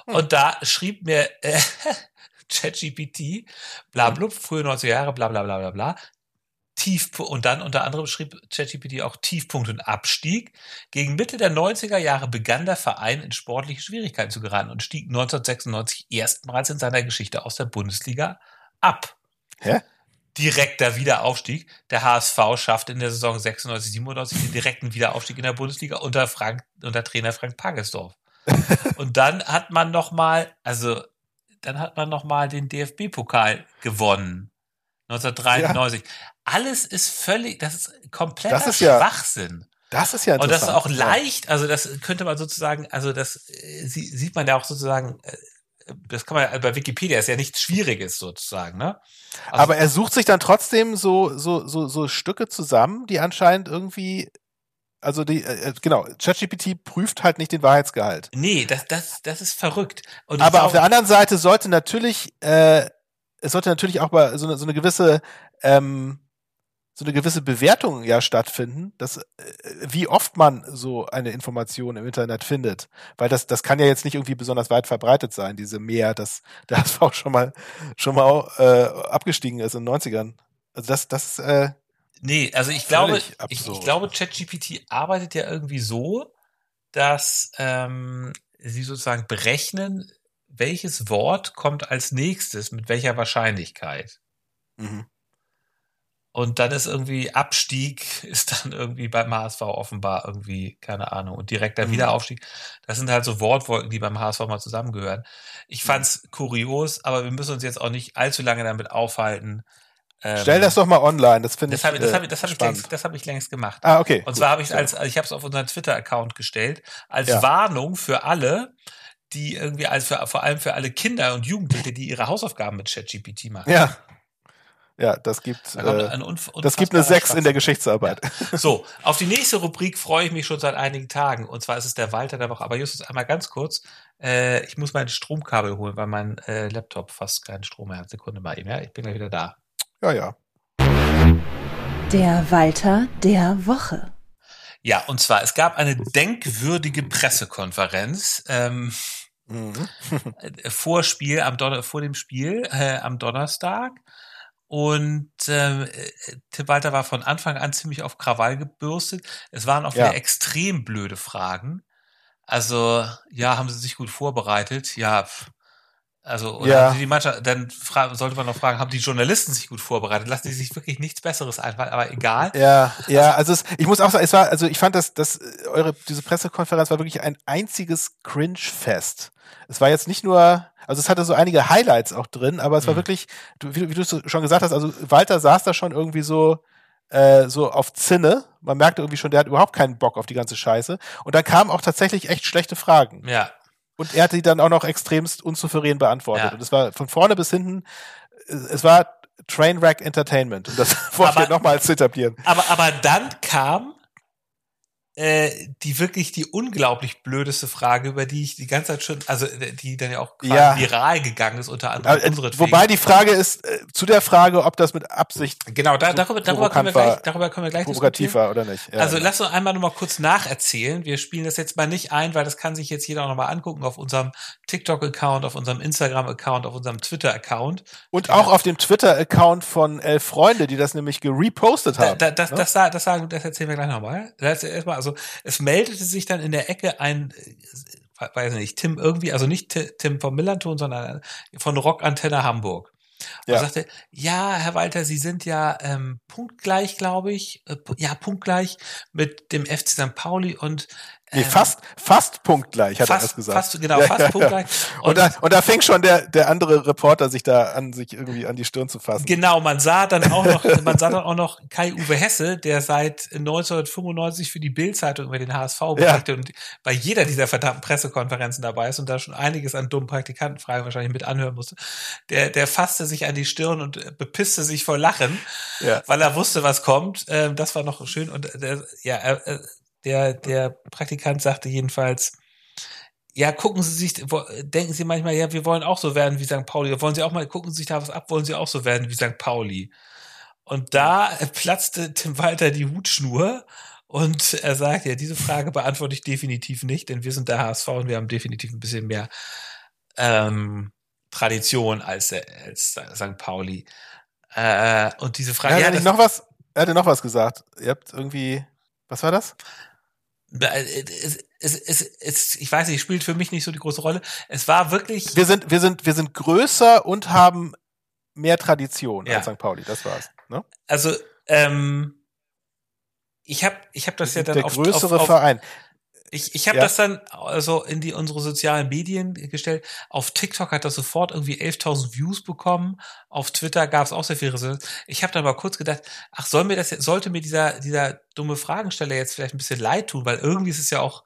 Hm. Und da schrieb mir äh, (laughs) ChatGPT, bla Hm. blub, frühe 90er Jahre, bla bla bla bla bla. Tief, und dann unter anderem schrieb ChatGPT auch Tiefpunkt und Abstieg. Gegen Mitte der 90er Jahre begann der Verein in sportliche Schwierigkeiten zu geraten und stieg 1996 erstmals in seiner Geschichte aus der Bundesliga ab. Hä? direkter Wiederaufstieg. Der HSV schafft in der Saison 96, 97 den direkten Wiederaufstieg in der Bundesliga unter Frank, unter Trainer Frank Pagesdorf. (laughs) Und dann hat man noch mal, also dann hat man noch mal den DFB-Pokal gewonnen. 1993. Ja. Alles ist völlig, das ist kompletter das ist Schwachsinn. Ja, das ist ja Und das ist auch leicht, also das könnte man sozusagen, also das äh, sieht man ja auch sozusagen, äh, das kann man bei Wikipedia ist ja nichts Schwieriges sozusagen, ne? Also, Aber er sucht sich dann trotzdem so so so so Stücke zusammen, die anscheinend irgendwie also die äh, äh genau, ChatGPT prüft halt nicht den Wahrheitsgehalt. Nee, das das das ist verrückt. Aber glaube, auf der anderen Seite sollte natürlich äh, es sollte natürlich auch mal so eine, so eine gewisse ähm, so eine gewisse Bewertung ja stattfinden, dass äh, wie oft man so eine Information im Internet findet, weil das das kann ja jetzt nicht irgendwie besonders weit verbreitet sein, diese mehr, dass (laughs) der HSV schon mal schon mal äh, abgestiegen ist in den 90ern. Also das das äh, Nee, also ich glaube ich, ich glaube ChatGPT arbeitet ja irgendwie so, dass ähm, sie sozusagen berechnen, welches Wort kommt als nächstes mit welcher Wahrscheinlichkeit. Mhm. Und dann ist irgendwie Abstieg, (laughs) ist dann irgendwie beim HSV offenbar irgendwie, keine Ahnung, und direkter mhm. Wiederaufstieg. Das sind halt so Wortwolken, die beim HSV mal zusammengehören. Ich mhm. fand's kurios, aber wir müssen uns jetzt auch nicht allzu lange damit aufhalten. Ähm, Stell das doch mal online, das finde ich. Das habe das hab, das hab ich, längst, das hab ich längst gemacht. Ah, okay. Und gut, zwar habe ich als, ich habe es auf unseren Twitter-Account gestellt, als ja. Warnung für alle, die irgendwie, als für, vor allem für alle Kinder und Jugendliche, die ihre Hausaufgaben mit ChatGPT machen. Ja. Ja, das gibt, da äh, das gibt eine 6 in der Geschichtsarbeit. Ja. So, auf die nächste Rubrik freue ich mich schon seit einigen Tagen. Und zwar ist es der Walter der Woche. Aber Justus, einmal ganz kurz. Äh, ich muss mein Stromkabel holen, weil mein äh, Laptop fast keinen Strom mehr hat. Sekunde mal eben, ja? Ich bin gleich wieder da. Ja, ja. Der Walter der Woche. Ja, und zwar, es gab eine denkwürdige Pressekonferenz. Ähm, mhm. vor Spiel, am Donner vor dem Spiel, äh, am Donnerstag. Und äh, Tim Walter war von Anfang an ziemlich auf Krawall gebürstet. Es waren auch wieder ja. extrem blöde Fragen. Also, ja, haben sie sich gut vorbereitet? Ja, also, oder ja. die Mannschaft, dann sollte man noch fragen, haben die Journalisten sich gut vorbereitet? Lassen die sich wirklich nichts Besseres einfallen, aber egal. Ja, ja, also, also es, ich muss auch sagen, es war, also ich fand, dass, dass eure, diese Pressekonferenz war wirklich ein einziges Cringe-Fest. Es war jetzt nicht nur, also es hatte so einige Highlights auch drin, aber es war mhm. wirklich, wie, wie du schon gesagt hast, also Walter saß da schon irgendwie so, äh, so auf Zinne. Man merkte irgendwie schon, der hat überhaupt keinen Bock auf die ganze Scheiße. Und da kamen auch tatsächlich echt schlechte Fragen. Ja. Und er hat die dann auch noch extremst unsouverän beantwortet. Ja. Und es war von vorne bis hinten, es war Trainwreck Entertainment. Und das wollte ich nochmals etablieren. Aber, aber dann kam äh, die wirklich die unglaublich blödeste Frage, über die ich die ganze Zeit schon, also äh, die dann ja auch ja. viral gegangen ist, unter anderem äh, unsere Wobei die Frage ist, äh, zu der Frage, ob das mit Absicht Genau, da, darüber, darüber, können wir gleich, darüber können wir gleich diskutieren. war oder nicht. Ja, also genau. lass uns einmal nochmal kurz nacherzählen. Wir spielen das jetzt mal nicht ein, weil das kann sich jetzt jeder auch nochmal angucken auf unserem TikTok-Account, auf unserem Instagram-Account, auf unserem Twitter-Account. Und auch auf dem Twitter-Account von Elf Freunde, die das nämlich gerepostet haben. Da, da, das, ne? das, das, das, sagen, das erzählen wir gleich nochmal. Das erstmal, also es meldete sich dann in der Ecke ein, äh, weiß nicht, Tim irgendwie, also nicht Tim vom Millanton, sondern von Rockantenne Hamburg. Und ja. sagte, ja, Herr Walter, Sie sind ja ähm, punktgleich, glaube ich, äh, ja, punktgleich mit dem FC St. Pauli und Nee, ähm, fast, fast punktgleich, hat fast, er das gesagt. Fast, genau, ja, fast ja, punktgleich. Und, und, da, und da fängt schon der, der andere Reporter sich da an, sich irgendwie an die Stirn zu fassen. Genau, man sah dann auch noch, (laughs) man sah dann auch noch Kai-Uwe Hesse, der seit 1995 für die Bild-Zeitung über den HSV berichtet ja. und bei jeder dieser verdammten Pressekonferenzen dabei ist und da schon einiges an dummen Praktikantenfragen wahrscheinlich mit anhören musste. Der, der fasste sich an die Stirn und bepisste sich vor Lachen, weil er wusste, was kommt. Ähm, das war noch schön und der, ja, er, der, der Praktikant sagte jedenfalls, ja, gucken Sie sich, denken Sie manchmal, ja, wir wollen auch so werden wie St. Pauli. Wollen Sie auch mal, gucken Sie sich da was ab, wollen Sie auch so werden wie St. Pauli. Und da platzte Tim Walter die Hutschnur und er sagt, ja, diese Frage beantworte ich definitiv nicht, denn wir sind der HSV und wir haben definitiv ein bisschen mehr ähm, Tradition als, als St. Pauli. Äh, und diese Frage. Ja, ja, noch was, er hatte noch was gesagt. Ihr habt irgendwie, was war das? Es, es, es, es, ich weiß nicht, spielt für mich nicht so die große Rolle. Es war wirklich. Wir sind, wir sind, wir sind größer und haben mehr Tradition ja. als St. Pauli, das war's. Ne? Also, ähm, ich habe ich hab das ja dann der auf, größere auf, auf, Verein. Ich, ich habe Ja. das dann also in die unsere sozialen Medien gestellt. Auf TikTok hat das sofort irgendwie 11.000 Views bekommen. Auf Twitter gab es auch sehr viele Resonanz. Ich habe dann mal kurz gedacht, ach, soll mir das jetzt, sollte mir dieser dieser dumme Fragensteller jetzt vielleicht ein bisschen leid tun, weil irgendwie ist es ja auch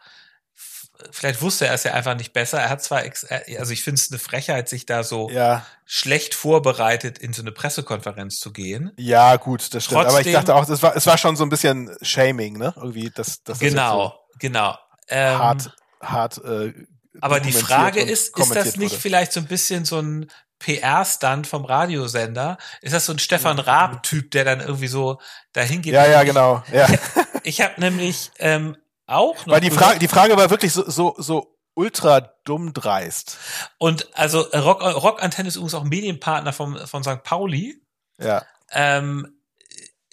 vielleicht wusste er es ja einfach nicht besser. Er hat zwar also ich finde es eine Frechheit, sich da so Ja, schlecht vorbereitet in so eine Pressekonferenz zu gehen. ja, gut, das stimmt. Aber ich Trotzdem- dachte auch, es war, es war schon so ein bisschen Shaming, ne? Irgendwie, dass das Genau, genau. Ähm, hart, hart. Äh, Aber die Frage ist, ist das nicht wurde. vielleicht so ein bisschen so ein PR-Stunt vom Radiosender? Ist das so ein Stefan Raab-Typ, der dann irgendwie so dahin geht? Ja, ja, genau. Ja. (laughs) Ich habe nämlich ähm, auch noch Weil die Frage, die Frage war wirklich so, so, so ultra dumm dreist. und also äh, Rock, Rock Antenne ist übrigens auch Medienpartner vom, von St. Pauli. Ja. Ähm,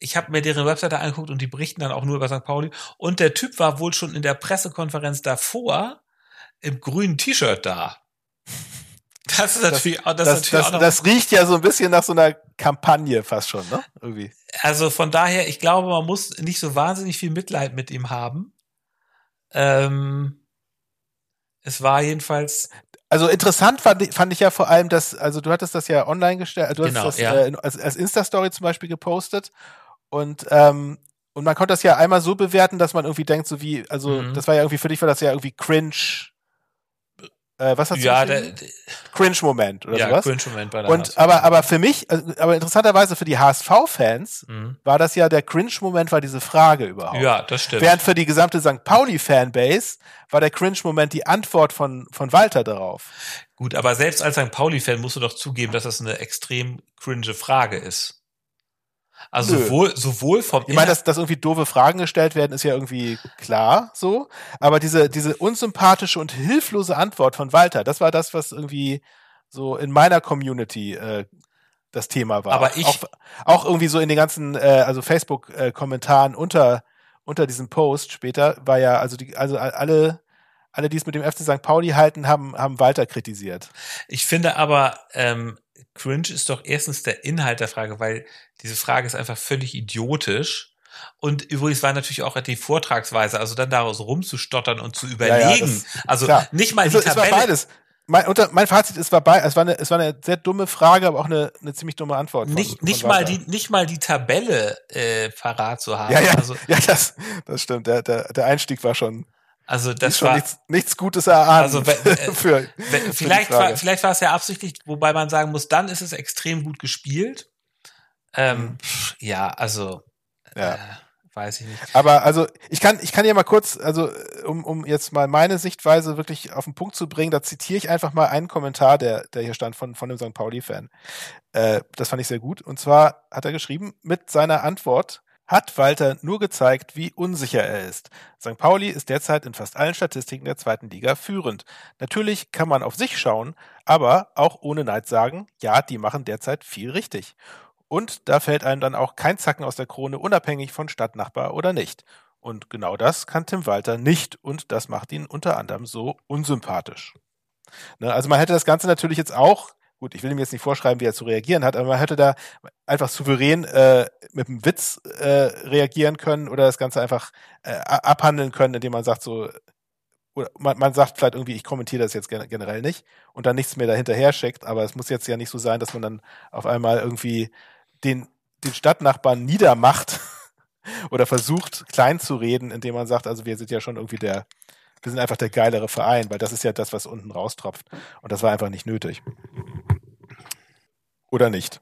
ich habe mir deren Webseite angeguckt und die berichten dann auch nur über St. Pauli. Und der Typ war wohl schon in der Pressekonferenz davor im grünen T-Shirt da. Das ist natürlich, auch- das, Das, ist das, natürlich auch noch das riecht ja so ein bisschen nach so einer Kampagne fast schon, ne? Irgendwie. Also von daher, ich glaube, man muss nicht so wahnsinnig viel Mitleid mit ihm haben. Ähm, es war jedenfalls, Also interessant fand ich, fand ich ja vor allem, dass, also du hattest das ja online gestellt, du Genau, hast das ja. äh, als, als Insta-Story zum Beispiel gepostet und ähm, und man konnte das ja einmal so bewerten, dass man irgendwie denkt, so wie, also Mhm. das war ja irgendwie für dich war das ja irgendwie cringe. Äh, was hast du ja, der, Cringe-Moment oder ja, sowas. Cringe-Moment bei der Und HSV. aber aber für mich, also, aber interessanterweise für die HSV-Fans Mhm. war das ja der Cringe-Moment, war diese Frage überhaupt. Ja, das stimmt. Während für die gesamte St. Pauli-Fanbase war der Cringe-Moment die Antwort von, von Walter darauf. Gut, aber selbst als St. Pauli-Fan musst du doch zugeben, dass das eine extrem cringe Frage ist. Also Nö. sowohl, sowohl vom Ich meine, dass, dass irgendwie doofe Fragen gestellt werden, ist ja irgendwie klar so. Aber diese, diese unsympathische und hilflose Antwort von Walter, das war das, was irgendwie so in meiner Community äh, das Thema war. Aber ich- auch, auch irgendwie so in den ganzen, äh, also Facebook-Kommentaren unter, unter diesem Post später war ja, also die, also alle, alle, die es mit dem FC St. Pauli halten, haben, haben Walter kritisiert. Ich finde aber, ähm, cringe ist doch erstens der Inhalt der Frage, weil diese Frage ist einfach völlig idiotisch. Und übrigens war natürlich auch die Vortragsweise, also dann daraus rumzustottern und zu ja, überlegen. also klar. nicht mal Also, die es war Tabelle. beides. Mein, unter, mein Fazit, es war bei, es war eine, es war eine sehr dumme Frage, aber auch eine, eine ziemlich dumme Antwort. Von, nicht, von nicht mal die, nicht mal die Tabelle äh, parat zu haben. Ja, ja, Also, ja, das, das stimmt. Der, der, der Einstieg war schon, also ist das schon war, nichts, nichts Gutes erahnen. Also, wenn- (laughs) äh, für, Wenn- vielleicht, war, vielleicht war es ja absichtlich, wobei man sagen muss, dann ist es extrem gut gespielt. Ähm, Mhm. ja, also Ja. äh, weiß ich nicht. Aber also ich kann, ich kann ja mal kurz, also um, um jetzt mal meine Sichtweise wirklich auf den Punkt zu bringen, da zitiere ich einfach mal einen Kommentar, der, der hier stand von, von dem St. Pauli-Fan. Äh, das fand ich sehr gut. Und zwar hat er geschrieben, mit seiner Antwort hat Walter nur gezeigt, wie unsicher er ist. St. Pauli ist derzeit in fast allen Statistiken der zweiten Liga führend. Natürlich kann man auf sich schauen, aber auch ohne Neid sagen, ja, die machen derzeit viel richtig. Und da fällt einem dann auch kein Zacken aus der Krone, unabhängig von Stadtnachbar oder nicht. Und genau das kann Tim Walter nicht und das macht ihn unter anderem so unsympathisch. Ne, also man hätte das Ganze natürlich jetzt auch, gut, ich will ihm jetzt nicht vorschreiben, wie er zu reagieren hat, aber man hätte da einfach souverän äh, mit einem Witz äh, reagieren können oder das Ganze einfach äh, abhandeln können, indem man sagt so, oder man, man sagt vielleicht irgendwie, ich kommentiere das jetzt gen generell nicht und dann nichts mehr dahinterher schickt, aber es muss jetzt ja nicht so sein, dass man dann auf einmal irgendwie den, den Stadtnachbarn niedermacht (laughs) oder versucht, klein zu reden, indem man sagt, also wir sind ja schon irgendwie der, wir sind einfach der geilere Verein, weil das ist ja das, was unten raustropft. Und das war einfach nicht nötig. Oder nicht?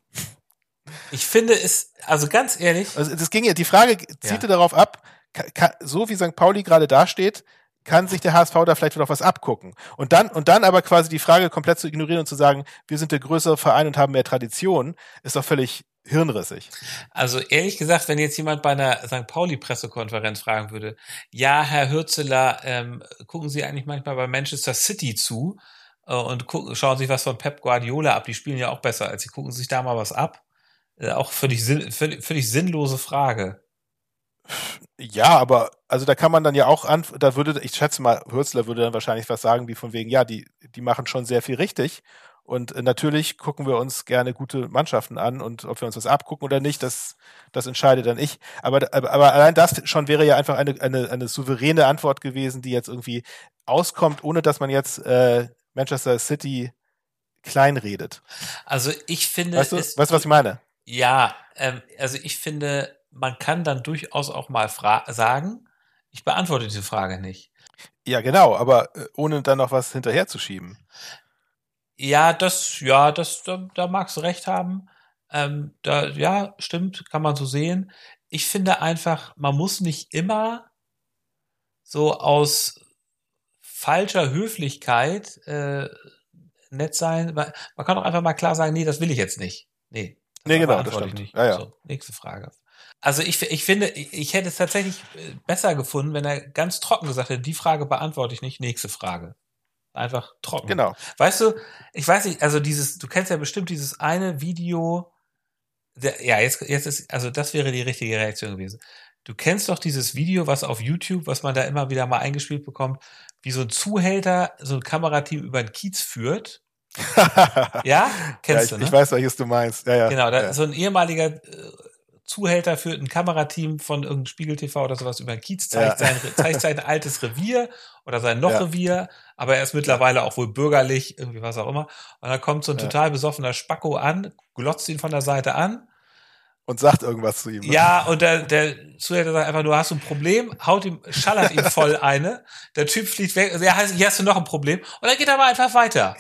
Ich finde es, also ganz ehrlich, Also das ging ja, die Frage zielte darauf ab, ka, ka, so wie St. Pauli gerade dasteht, kann sich der HSV da vielleicht noch was abgucken. Und dann, und dann aber quasi die Frage komplett zu ignorieren und zu sagen, wir sind der größere Verein und haben mehr Tradition, ist doch völlig hirnrissig. also ehrlich gesagt, wenn jetzt jemand bei einer St. Pauli-Pressekonferenz fragen würde, ja, Herr Hürzeler, ähm, gucken Sie eigentlich manchmal bei Manchester City zu und gucken, schauen sich was von Pep Guardiola ab, die spielen ja auch besser als Sie, gucken sich da mal was ab. Äh, auch völlig, sinn, völlig, völlig sinnlose Frage. Ja, aber also da kann man dann ja auch an, da würde, ich schätze mal, Hürzler würde dann wahrscheinlich was sagen, wie von wegen, ja, die, die machen schon sehr viel richtig. Und äh, natürlich gucken wir uns gerne gute Mannschaften an und ob wir uns das abgucken oder nicht, das, das entscheidet dann ich. Aber, aber, aber allein das schon wäre ja einfach eine, eine, eine souveräne Antwort gewesen, die jetzt irgendwie auskommt, ohne dass man jetzt äh, Manchester City kleinredet. Also ich finde. Weißt du, weißt du was ich meine? Ja, ähm, also ich finde, man kann dann durchaus auch mal sagen, ich beantworte diese Frage nicht. Ja, genau, aber äh, ohne dann noch was hinterherzuschieben. Ja, das, ja, das, da, da magst du recht haben. Ähm, da, ja, stimmt, kann man so sehen. Ich finde einfach, man muss nicht immer so aus falscher Höflichkeit äh, nett sein. Man, man kann auch einfach mal klar sagen, nee, das will ich jetzt nicht. Nee. Nee, genau, das stimmt. Nicht. Ja, ja. So, nächste Frage. Also ich, ich finde, ich hätte es tatsächlich äh, besser gefunden, wenn er ganz trocken gesagt hätte, die Frage beantworte ich nicht, nächste Frage. Einfach trocken. Genau. Weißt du, ich weiß nicht, also dieses, du kennst ja bestimmt dieses eine Video, der, ja, jetzt, jetzt ist, also das wäre die richtige Reaktion gewesen. Du kennst doch dieses Video, was auf YouTube, was man da immer wieder mal eingespielt bekommt, wie so ein Zuhälter so ein Kamerateam über den Kiez führt. (laughs) ja, kennst ja, ich, du, ne? Ich weiß, welches du meinst. Ja, ja. Genau, da, ja. so ein ehemaliger äh, Zuhälter führt ein Kamerateam von irgendeinem Spiegel TV oder sowas über den Kiez, zeigt, ja. sein, zeigt sein altes Revier oder sein Noch-Revier, ja. aber er ist mittlerweile auch wohl bürgerlich, irgendwie was auch immer. Und dann kommt so ein total besoffener Spacko an, glotzt ihn von der Seite an und sagt irgendwas zu ihm. Ne? Ja, und der, der Zuhälter sagt einfach, du hast ein Problem, haut ihm, schallert ihm voll (laughs) eine. Der Typ fliegt weg, ja, hier hast du noch ein Problem. Und dann geht er aber einfach weiter.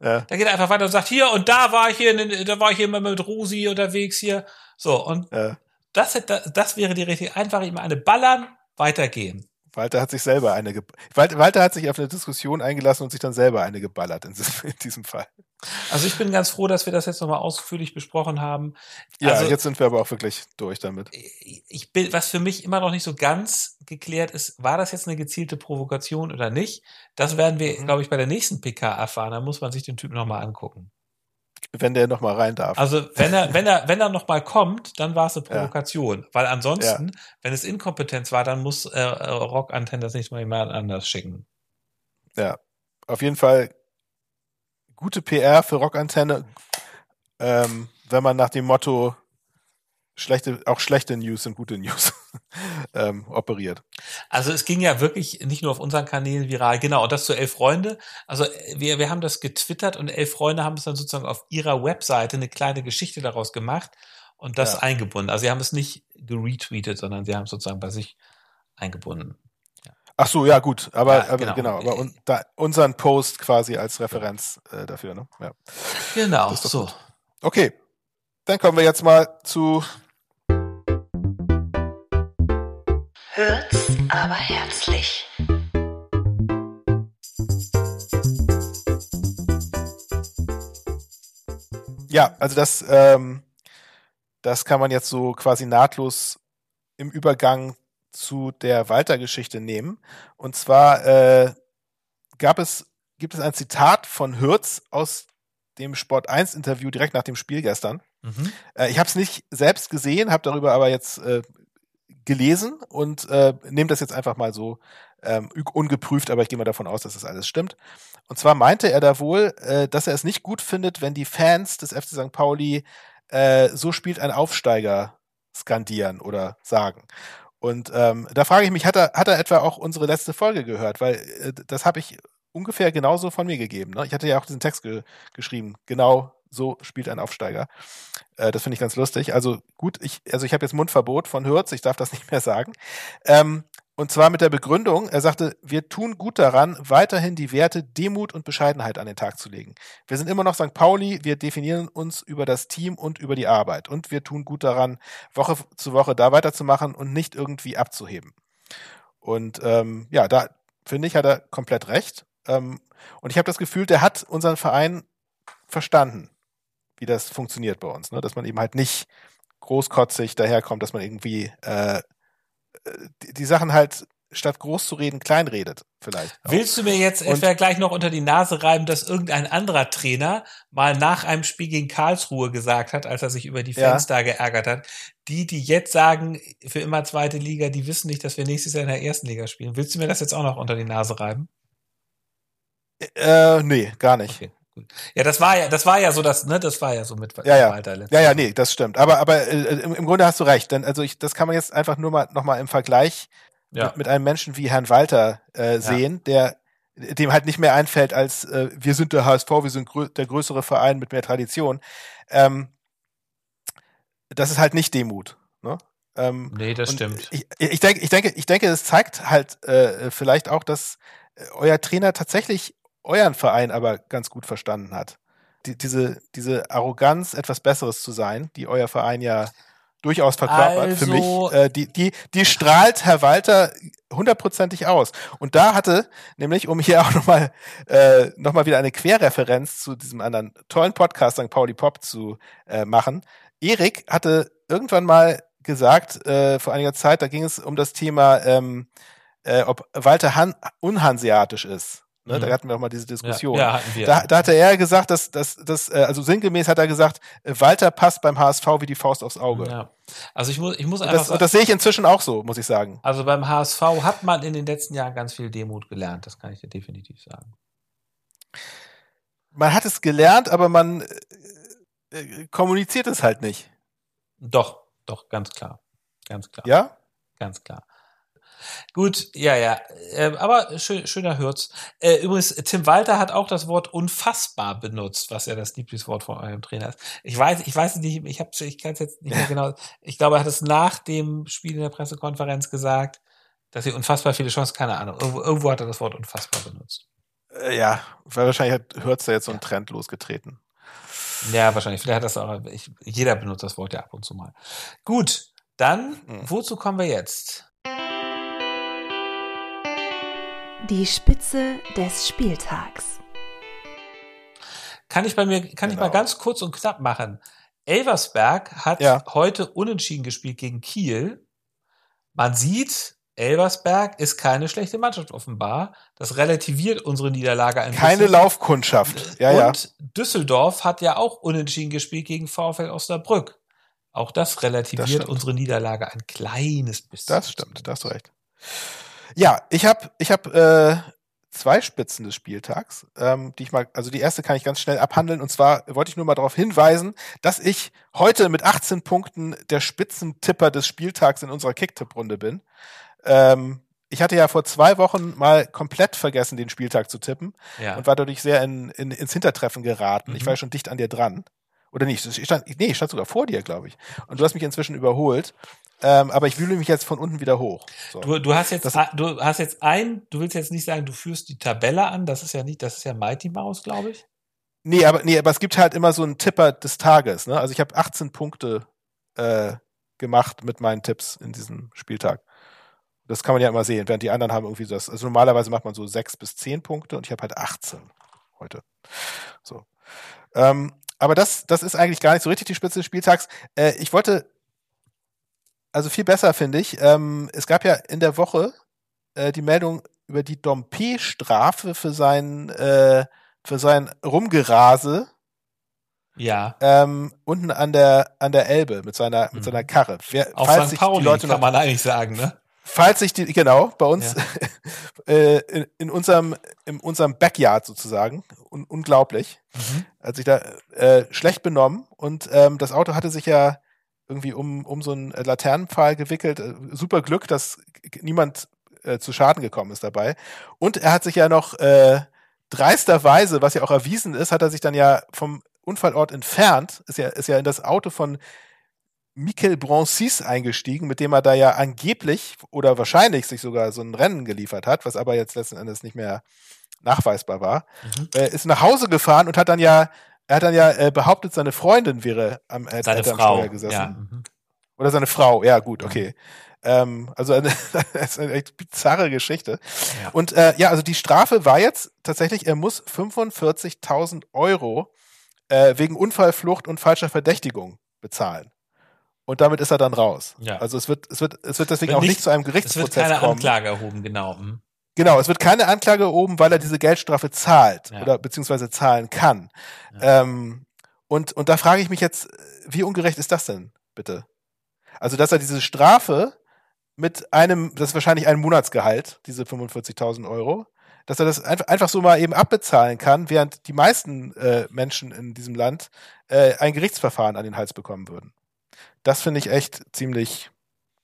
Ja. Dann geht er einfach weiter und sagt, hier, und da war ich hier, da war ich hier immer mit Rosi unterwegs hier. So, und ja. das, hätte, das wäre die richtige, einfach ihm eine ballern, weitergehen. Walter hat sich selber eine, Walter, Walter hat sich auf eine Diskussion eingelassen und sich dann selber eine geballert in, in diesem Fall. Also ich bin ganz froh, dass wir das jetzt nochmal ausführlich besprochen haben. Ja, also, jetzt sind wir aber auch wirklich durch damit. Ich bin, was für mich immer noch nicht so ganz geklärt ist, war das jetzt eine gezielte Provokation oder nicht? Das werden wir, mhm. glaube ich, bei der nächsten PK erfahren. Da muss man sich den Typ nochmal angucken. Wenn der nochmal rein darf. Also wenn er, wenn er, wenn er nochmal kommt, dann war es eine Provokation. Ja. Weil ansonsten, ja. wenn es Inkompetenz war, dann muss äh, Rock Antenne das nicht mal jemand anders schicken. Ja, auf jeden Fall gute PR für Rockantenne, ähm, wenn man nach dem Motto schlechte, auch schlechte News sind gute News (laughs) ähm, operiert. Also es ging ja wirklich nicht nur auf unseren Kanälen viral, genau, und das zu elf Freunde. Also wir, wir haben das getwittert und elf Freunde haben es dann sozusagen auf ihrer Webseite eine kleine Geschichte daraus gemacht und das ja. eingebunden. Also sie haben es nicht geretweetet, sondern sie haben es sozusagen bei sich eingebunden. Ach so, ja gut, aber, ja, genau. genau, aber un, da, unseren Post quasi als Referenz äh, dafür, ne? Ja. Genau, so. Gut. Okay, dann kommen wir jetzt mal zu Hört's aber herzlich. Ja, also das, ähm, das kann man jetzt so quasi nahtlos im Übergang zu der Walter-Geschichte nehmen. Und zwar äh, gab es, gibt es ein Zitat von Hürz aus dem Sport 1 Interview direkt nach dem Spiel gestern. Mhm. Äh, ich habe es nicht selbst gesehen, habe darüber aber jetzt äh, gelesen und äh, nehme das jetzt einfach mal so ähm, ungeprüft, aber ich gehe mal davon aus, dass das alles stimmt. Und zwar meinte er da wohl, äh, dass er es nicht gut findet, wenn die Fans des FC St. Pauli äh, so spielt ein Aufsteiger skandieren oder sagen. Und ähm, da frage ich mich, hat er, hat er etwa auch unsere letzte Folge gehört? Weil äh, das habe ich ungefähr genauso von mir gegeben. Ne? Ich hatte ja auch diesen Text ge geschrieben. Genau so spielt ein Aufsteiger. Äh, das finde ich ganz lustig. Also gut, ich, also ich habe jetzt Mundverbot von Hürz, ich darf das (laughs) nicht mehr sagen. Ähm, und zwar mit der Begründung, er sagte, wir tun gut daran, weiterhin die Werte Demut und Bescheidenheit an den Tag zu legen. Wir sind immer noch St. Pauli, wir definieren uns über das Team und über die Arbeit. Und wir tun gut daran, Woche zu Woche da weiterzumachen und nicht irgendwie abzuheben. Und ähm, ja, da finde ich, hat er komplett recht. Ähm, und ich habe das Gefühl, der hat unseren Verein verstanden, wie das funktioniert bei uns. Ne? Dass man eben halt nicht großkotzig daherkommt, dass man irgendwie äh, die, die Sachen halt statt groß zu reden, klein redet, vielleicht. Auch. Willst du mir jetzt etwa gleich noch unter die Nase reiben, dass irgendein anderer Trainer mal nach einem Spiel gegen Karlsruhe gesagt hat, als er sich über die Fans ja. da geärgert hat, die, die jetzt sagen, für immer zweite Liga, die wissen nicht, dass wir nächstes Jahr in der ersten Liga spielen. Willst du mir das jetzt auch noch unter die Nase reiben? Äh, nee, gar nicht. Okay. Ja, das war ja, das war ja so das, ne, das war ja so mit ja, ja. Walter Ja, ja, nee, das stimmt. Aber, aber äh, im, im Grunde hast du recht. Denn also ich, das kann man jetzt einfach nur mal noch mal im Vergleich ja. mit, mit einem Menschen wie Herrn Walter äh, sehen, ja. der dem halt nicht mehr einfällt als äh, wir sind der HSV, wir sind grö der größere Verein mit mehr Tradition. Ähm, das ist halt nicht Demut. Ne? Ähm, nee, das stimmt. Ich, ich denke, ich denke, ich denke, es zeigt halt äh, vielleicht auch, dass äh, euer Trainer tatsächlich euren Verein aber ganz gut verstanden hat. Die, diese, diese Arroganz, etwas Besseres zu sein, die euer Verein ja durchaus verkörpert also, für mich, äh, die, die, die strahlt Herr Walter hundertprozentig aus. Und da hatte, nämlich, um hier auch nochmal äh, noch mal wieder eine Querreferenz zu diesem anderen tollen Podcast, St. Pauli Pop, zu äh, machen, Erik hatte irgendwann mal gesagt, äh, vor einiger Zeit, da ging es um das Thema, ähm, äh, ob Walter Han unhanseatisch ist. Ne, mhm. Da hatten wir auch mal diese Diskussion. Ja, ja, hatten wir. Da, da hatte er gesagt, dass, dass, dass äh, also sinngemäß hat er gesagt, äh, Walter passt beim HSV wie die Faust aufs Auge. Ja. Also ich muss, ich muss einfach. Das, und das sehe ich inzwischen auch so, muss ich sagen. Also beim HSV hat man in den letzten Jahren ganz viel Demut gelernt, das kann ich dir definitiv sagen. Man hat es gelernt, aber man äh, äh kommuniziert es halt nicht. Doch, doch, ganz klar. Ganz klar. Ja? Ganz klar. Gut, ja, ja. Äh, aber schön, schöner Hürz. Äh, übrigens, Tim Walter hat auch das Wort unfassbar benutzt, was ja das Lieblingswort von eurem Trainer ist. Ich weiß, ich weiß nicht, ich hab's, ich kann es jetzt nicht mehr (laughs) genau. Ich glaube, er hat es nach dem Spiel in der Pressekonferenz gesagt, dass sie unfassbar viele Chancen, keine Ahnung. Irgendwo, irgendwo hat er das Wort unfassbar benutzt. Äh, ja, weil wahrscheinlich hat Hürz da jetzt so einen. Trend losgetreten. Ja, wahrscheinlich. Vielleicht hat das auch, ich, jeder benutzt das Wort ja ab und zu mal. Gut, dann, mhm. wozu kommen wir jetzt? Die Spitze des Spieltags. Kann ich bei mir, kann genau. ich mal genau. ganz kurz und knapp machen. Elversberg hat ja. heute unentschieden gespielt gegen Kiel. Man sieht, Elversberg ist keine schlechte Mannschaft offenbar. Das relativiert unsere Niederlage ein Keine bisschen. Laufkundschaft. Ja, und ja. Düsseldorf hat ja auch unentschieden gespielt gegen VfL Osnabrück. Auch das relativiert das unsere Niederlage ein kleines bisschen. Das stimmt, da hast du recht. Ja, ich habe ich hab, äh, zwei Spitzen des Spieltags, ähm, die ich mal, also die erste kann ich ganz schnell abhandeln. Und zwar wollte ich nur mal darauf hinweisen, dass ich heute mit 18 Punkten der Spitzentipper des Spieltags in unserer Kicktipp-Runde bin. Ähm, ich hatte ja vor zwei Wochen mal komplett vergessen, den Spieltag zu tippen ja. und war dadurch sehr in, in, ins Hintertreffen geraten. Mhm. Ich war ja schon dicht an dir dran. Oder nicht? Ich stand, nee, ich stand sogar vor dir, glaube ich. Und du hast mich inzwischen überholt. Ähm, aber ich wühle mich jetzt von unten wieder hoch. So. Du, du hast jetzt, das, du hast jetzt ein, du willst jetzt nicht sagen, du führst die Tabelle an. Das ist ja nicht, das ist ja Mighty Mouse, glaube ich. Nee, aber nee, aber es gibt halt immer so einen Tipper des Tages. Ne? Also ich habe 18 Punkte äh, gemacht mit meinen Tipps in diesem Spieltag. Das kann man ja immer sehen, während die anderen haben irgendwie das. Also normalerweise macht man so sechs bis zehn Punkte und ich habe halt 18 heute. So. Ähm, aber das, das ist eigentlich gar nicht so richtig die Spitze des Spieltags. Äh, ich wollte, also viel besser finde ich, ähm, es gab ja in der Woche äh, die Meldung über die Dompe-Strafe für sein, äh, für sein Rumgerase. Ja. Ähm, unten an der, an der Elbe mit seiner, mit mhm. seiner Karre. Wer, Auf falls St. Pauli, die Leute kann man eigentlich sagen, ne? Falls sich die, genau, bei uns ja. (laughs) äh, in, in, unserem, in unserem Backyard sozusagen, un, unglaublich, mhm. hat sich da äh, schlecht benommen und ähm, das Auto hatte sich ja irgendwie um, um so einen Laternenpfahl gewickelt. Äh, super Glück, dass niemand äh, zu Schaden gekommen ist dabei. Und er hat sich ja noch äh, dreisterweise, was ja auch erwiesen ist, hat er sich dann ja vom Unfallort entfernt, ist ja, ist ja in das Auto von Mikel Broncis eingestiegen, mit dem er da ja angeblich oder wahrscheinlich sich sogar so ein Rennen geliefert hat, was aber jetzt letzten Endes nicht mehr nachweisbar war, mhm. äh, ist nach Hause gefahren und hat dann ja, er hat dann ja äh, behauptet, seine Freundin wäre am, äh, seine Frau. Steuer gesessen. Ja. Mhm. Oder seine Frau, ja gut, okay. Ähm, also eine, (laughs) das ist eine echt bizarre Geschichte. Ja. Und äh, ja, also die Strafe war jetzt tatsächlich, er muss 45.000 Euro äh, wegen Unfallflucht und falscher Verdächtigung bezahlen und damit ist er dann raus. Ja. Also es wird, es wird, es wird deswegen wird auch nicht, nicht, zu einem Gerichtsprozess kommen. Es wird keine kommen. Anklage erhoben, genau. Hm. Genau, es wird keine Anklage erhoben, weil er diese Geldstrafe zahlt ja. oder beziehungsweise zahlen kann. Ja. Ähm, und, und da frage ich mich jetzt, wie ungerecht ist das denn, bitte? Also, dass er diese Strafe mit einem, das ist wahrscheinlich ein Monatsgehalt, diese 45.000 Euro, dass er das einfach so mal eben abbezahlen kann, während die meisten äh, Menschen in diesem Land äh, ein Gerichtsverfahren an den Hals bekommen würden. Das finde ich echt ziemlich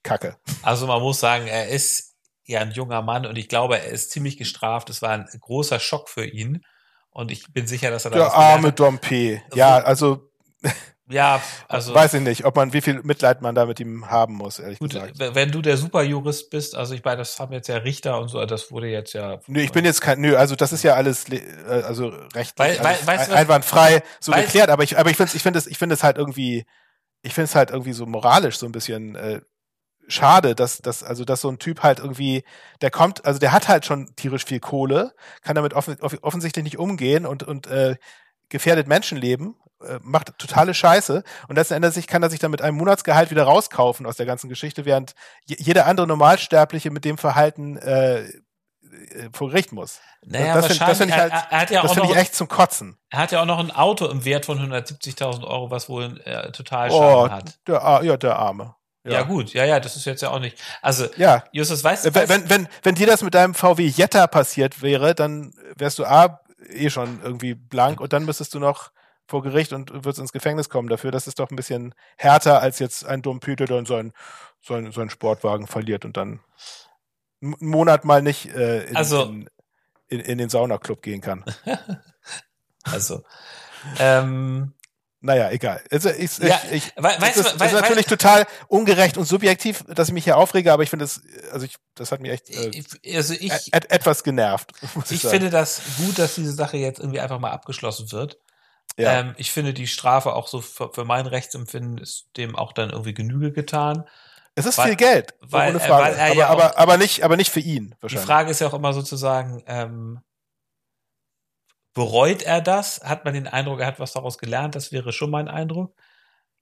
kacke. Also man muss sagen, er ist ja ein junger Mann und ich glaube, er ist ziemlich gestraft. Es war ein großer Schock für ihn. Und ich bin sicher, dass er da Der arme Dompe. Ja, also (laughs) ja, also. Weiß ich nicht, ob man, wie viel Mitleid man da mit ihm haben muss, ehrlich gut, gesagt. Wenn du der Superjurist bist, also ich meine, das haben jetzt ja Richter und so, das wurde jetzt ja. Nö, ich bin jetzt kein, nö, also das ist ja alles, äh, also recht weil, also weißt, einwandfrei so weißt, geklärt, aber ich, aber ich finde, ich finde es, ich finde es halt irgendwie, ich finde es halt irgendwie so moralisch so ein bisschen, äh, schade, dass, dass, also, dass so ein Typ halt irgendwie, der kommt, also der hat halt schon tierisch viel Kohle, kann damit offen, offensichtlich nicht umgehen und, und, äh, gefährdet Menschenleben äh, macht totale Scheiße und letzten Endes kann er sich dann mit einem Monatsgehalt wieder rauskaufen aus der ganzen Geschichte, während jeder andere Normalsterbliche mit dem Verhalten äh vor Gericht muss. Naja, das finde find ich halt, er, er ja das finde ich echt zum Kotzen. Er hat ja auch noch ein Auto im Wert von 170.000 Euro, was wohl äh, total oh, Schaden oh, hat. Der, ja, der Arme. Ja. ja. gut, ja, ja, das ist jetzt ja auch nicht. Also, ja. Justus, weißt du, wenn, wenn, wenn, wenn dir das mit deinem VW Jetta passiert wäre, dann wärst du A, eh schon irgendwie blank und dann müsstest du noch vor Gericht und wird ins Gefängnis kommen dafür. Das ist doch ein bisschen härter als jetzt ein Dumpüter, der so einen, so, einen, so einen Sportwagen verliert und dann einen Monat mal nicht äh, in, also, in, in, in, den Saunaclub gehen kann. (laughs) also, ähm, naja, egal. Also ich, ja, ich, ich weißt, das, ist, das ist natürlich total ungerecht und subjektiv, dass ich mich hier aufrege, aber ich finde es, also ich, das hat mich echt äh, also ich, et, etwas genervt. (laughs) Ich, ich finde das gut, dass diese Sache jetzt irgendwie einfach mal abgeschlossen wird. Ja. Ähm, ich finde die Strafe auch so für, für, mein Rechtsempfinden ist dem auch dann irgendwie Genüge getan. Es ist weil, viel Geld, weil, ohne Frage. Aber, ja aber, aber, nicht, aber nicht für ihn. Die Frage ist ja auch immer sozusagen, ähm, bereut er das? Hat man den Eindruck, er hat was daraus gelernt? Das wäre schon mein Eindruck.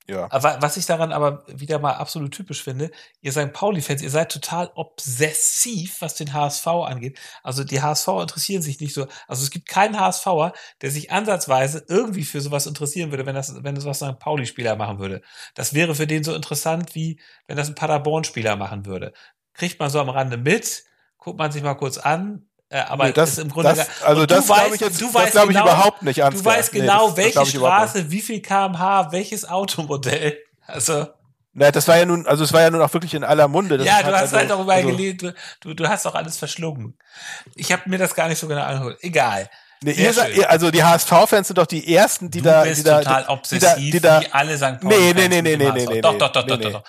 Ja. Aber was ich daran aber wieder mal absolut typisch finde, ihr seid Pauli-Fans, ihr seid total obsessiv, was den HSV angeht. Also die HSV interessieren sich nicht so. Also es gibt keinen HSVer, der sich ansatzweise irgendwie für sowas interessieren würde, wenn das, wenn das was ein Pauli-Spieler machen würde. Das wäre für den so interessant, wie wenn das ein Paderborn-Spieler machen würde. Kriegt man so am Rande mit, guckt man sich mal kurz an, äh, aber nee, das, ist im Grunde das, also das glaube ich jetzt, du das glaube genau, ich überhaupt nicht. Ansgar. Du weißt genau, nee, das, welche Straße, wie viel kmh, welches Automodell. (laughs) Also. Na, das war ja nun, also es war ja nun auch wirklich in aller Munde. Das ja, du hast also, halt darüber also, gelesen, du, du hast auch alles verschlungen. Ich habe mir das gar nicht so genau angeguckt. Egal. Nee, ihr seid, also die HSV-Fans sind doch die ersten, die du da, bist die da, total obsessiv, die, da, die alle St. Pauli nee, nee, nee, nee, nee, nee, nee, doch, doch, doch, nee, doch, doch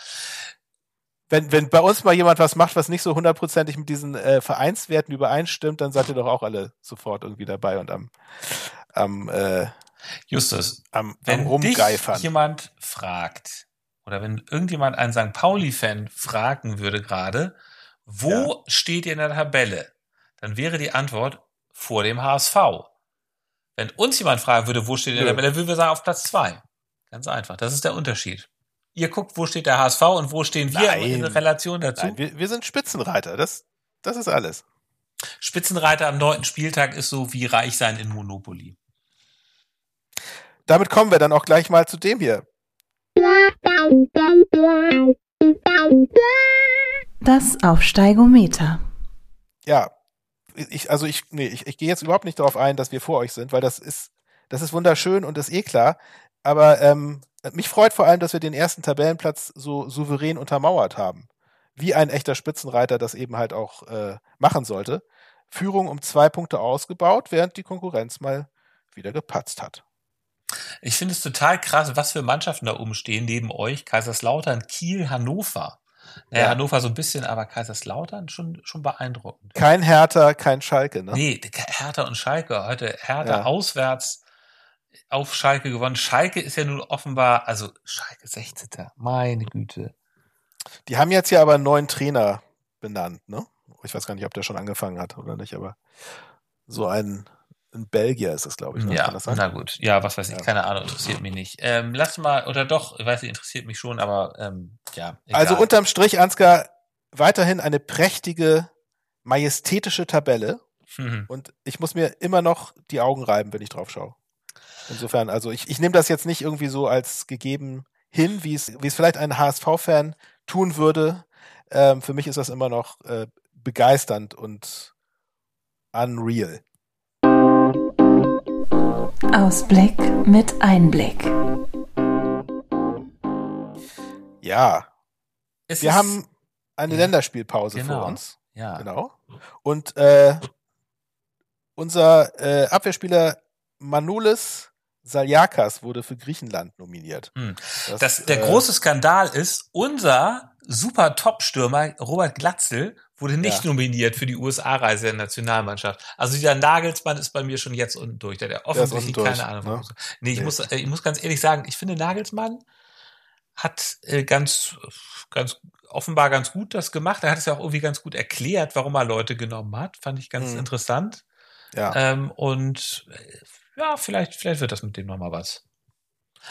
wenn, wenn bei uns mal jemand was macht, was nicht so hundertprozentig mit diesen äh, Vereinswerten übereinstimmt, dann seid ihr doch auch alle sofort irgendwie dabei und am, am äh, Justus, am, wenn am Rumgeifern. dich jemand fragt, oder wenn irgendjemand einen St. Pauli-Fan fragen würde gerade, wo ja. steht ihr in der Tabelle? Dann wäre die Antwort vor dem HSV. Wenn uns jemand fragen würde, wo steht ihr in der Tabelle, würden wir sagen auf Platz zwei. Ganz einfach. Das ist der Unterschied ihr guckt, wo steht der HSV und wo stehen wir Nein. in Relation dazu? Nein, wir, wir sind Spitzenreiter, das, das ist alles. Spitzenreiter am neunten Spieltag ist so wie reich sein in Monopoly. Damit kommen wir dann auch gleich mal zu dem hier. Das Aufsteigometer. Ja, ich, also ich, nee, ich, ich gehe jetzt überhaupt nicht darauf ein, dass wir vor euch sind, weil das ist, das ist wunderschön und ist eh klar. Aber ähm, mich freut vor allem, dass wir den ersten Tabellenplatz so souverän untermauert haben. Wie ein echter Spitzenreiter das eben halt auch äh, machen sollte. Führung um zwei Punkte ausgebaut, während die Konkurrenz mal wieder gepatzt hat. Ich finde es total krass, was für Mannschaften da oben stehen neben euch. Kaiserslautern, Kiel, Hannover. Naja, ja. Hannover so ein bisschen, aber Kaiserslautern schon, schon beeindruckend. Kein Hertha, kein Schalke, ne? Nee, Hertha und Schalke. Heute Hertha ja. auswärts auf Schalke gewonnen. Schalke ist ja nun offenbar, also Schalke 16. Meine Güte. Die haben jetzt ja aber einen neuen Trainer benannt, ne? Ich weiß gar nicht, ob der schon angefangen hat oder nicht, aber so ein, ein Belgier ist es, glaube ich. Ne? Ja, na gut. Ja, was weiß ich, ja. keine Ahnung, interessiert mich nicht. Ähm, lass mal, oder doch, ich weiß nicht, interessiert mich schon, aber ähm, ja. Egal. Also unterm Strich, Ansgar, weiterhin eine prächtige, majestätische Tabelle. Mhm. Und ich muss mir immer noch die Augen reiben, wenn ich drauf schaue. Insofern, also ich, ich nehme das jetzt nicht irgendwie so als gegeben hin, wie es, wie es vielleicht ein HSV-Fan tun würde. Ähm, für mich ist das immer noch äh, begeisternd und Unreal. Ausblick mit Einblick. Ja, Es wir haben eine Ja. Länderspielpause Genau. vor uns. ja. Genau. Und äh, unser äh, Abwehrspieler Manolis Saljakas wurde für Griechenland nominiert. Hm. Das, Das, der äh, große Skandal ist, unser super Top-Stürmer Robert Glatzel wurde nicht Ja. nominiert für die USA-Reise der Nationalmannschaft. Also dieser Nagelsmann ist bei mir schon jetzt unten durch. Der hat offensichtlich unten durch, keine Ahnung. ne? Nee, ich Nee. muss, äh, ich muss ganz ehrlich sagen, ich finde Nagelsmann hat äh, ganz, ganz offenbar ganz gut das gemacht. Er hat es ja auch irgendwie ganz gut erklärt, warum er Leute genommen hat. Fand ich ganz Mhm. interessant. Ja. Ähm, und äh, ja, vielleicht, vielleicht wird das mit dem nochmal was.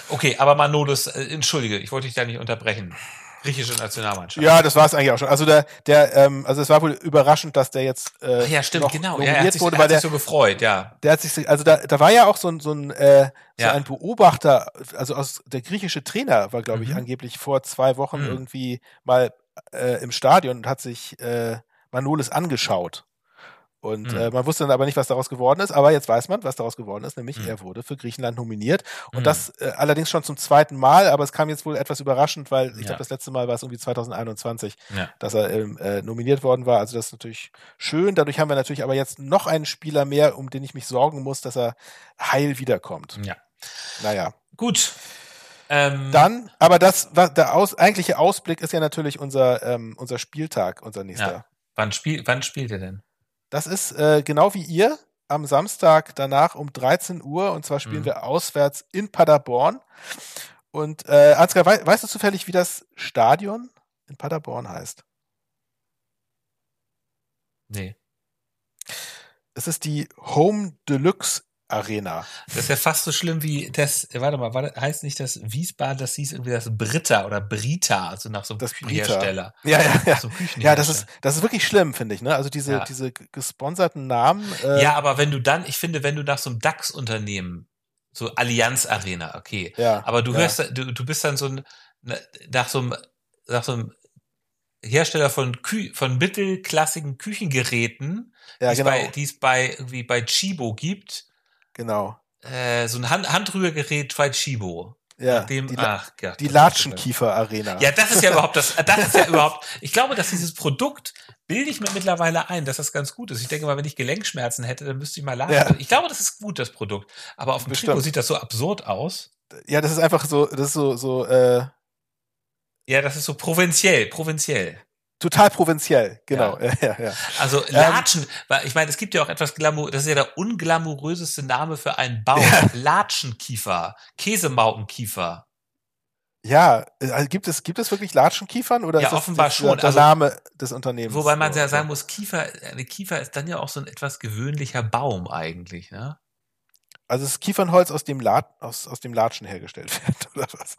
Okay, aber Manolis, äh, entschuldige, ich wollte dich da nicht unterbrechen. Griechische Nationalmannschaft. Ja, das war es eigentlich auch schon. Also der, der, ähm, also es war wohl überraschend, dass der jetzt äh, Ach ja, stimmt, noch genau. Ja, nominiert er hat sich, wurde, er weil hat sich der, so gefreut, ja. der hat sich, also da, da war ja auch so ein, so ein, äh, so Ja. ein Beobachter, also aus der griechische Trainer war, glaube ich, Mhm. angeblich vor zwei Wochen Mhm. irgendwie mal äh, im Stadion und hat sich äh, Manolis angeschaut. Und Mhm. äh, man wusste dann aber nicht, was daraus geworden ist. Aber jetzt weiß man, was daraus geworden ist, nämlich Mhm. er wurde für Griechenland nominiert. Und Mhm. das äh, allerdings schon zum zweiten Mal, aber es kam jetzt wohl etwas überraschend, weil ich Ja. glaube, das letzte Mal war es irgendwie 2021 Ja. dass er ähm, äh, nominiert worden war. Also das ist natürlich schön. Dadurch haben wir natürlich aber jetzt noch einen Spieler mehr, um den ich mich sorgen muss, dass er heil wiederkommt. ja. Naja. Gut. Ähm, Dann, aber das, was der aus, eigentliche Ausblick ist ja natürlich unser, ähm, unser Spieltag, unser nächster. Ja. wann, spiel, wann spielt er denn? Das ist äh, genau wie ihr am Samstag danach um 13 Uhr und zwar spielen Mhm. wir auswärts in Paderborn. Und äh, Ansgar, wei weißt du zufällig, wie das Stadion in Paderborn heißt? Nee. Es ist die Home Deluxe Arena. Das ist ja fast so schlimm wie das, warte mal, war das, heißt nicht das Wiesbaden, das hieß irgendwie das Britta oder Brita, also nach so einem Das Brita. Küchenhersteller. Ja, ja, ja. So Ja, das ist, das ist wirklich schlimm, finde ich, ne? Also diese, Ja. diese gesponserten Namen. Äh, Ja, aber wenn du dann, ich finde, wenn du nach so einem DAX-Unternehmen, so Allianz Arena, okay. ja, Aber du ja. hörst, du, du bist dann so ein, ne, nach so einem, nach so einem Hersteller von, Kü von mittelklassigen Küchengeräten, ja, die es genau, bei, die es bei, irgendwie bei Chibo gibt, genau. äh, so ein Hand, Handrührgerät bei Chibo. Ja, dem, die, ach Gott. die das ist Latschenkiefer Arena. Ja, das ist ja überhaupt das, das ist ja (laughs) überhaupt, ich glaube, dass dieses Produkt bilde ich mir mittlerweile ein, dass das ganz gut ist. Ich denke mal, wenn ich Gelenkschmerzen hätte, dann müsste ich mal lachen. Ja. Ich glaube, das ist gut, das Produkt. Aber auf dem Bestimmt. Trikot sieht das so absurd aus. ja, das ist einfach so, das ist so, so äh, Ja, das ist so provinziell, provinziell. Total provinziell, genau. Ja, (laughs) ja, ja. Also Latschen, weil ich meine, es gibt ja auch etwas Glamour, das ist ja der unglamouröseste Name für einen Baum. Latschenkiefer, Käsemaukenkiefer. ja also gibt es, gibt es wirklich Latschenkiefern oder Ja, ist das offenbar das, schon. der Also- Name des Unternehmens? Wobei man ja sagen muss, Kiefer, eine Kiefer ist dann ja auch so ein etwas gewöhnlicher Baum eigentlich, ne? Also es ist Kiefernholz, aus dem, Lat, aus, aus dem Latschen hergestellt (laughs) wird, oder was?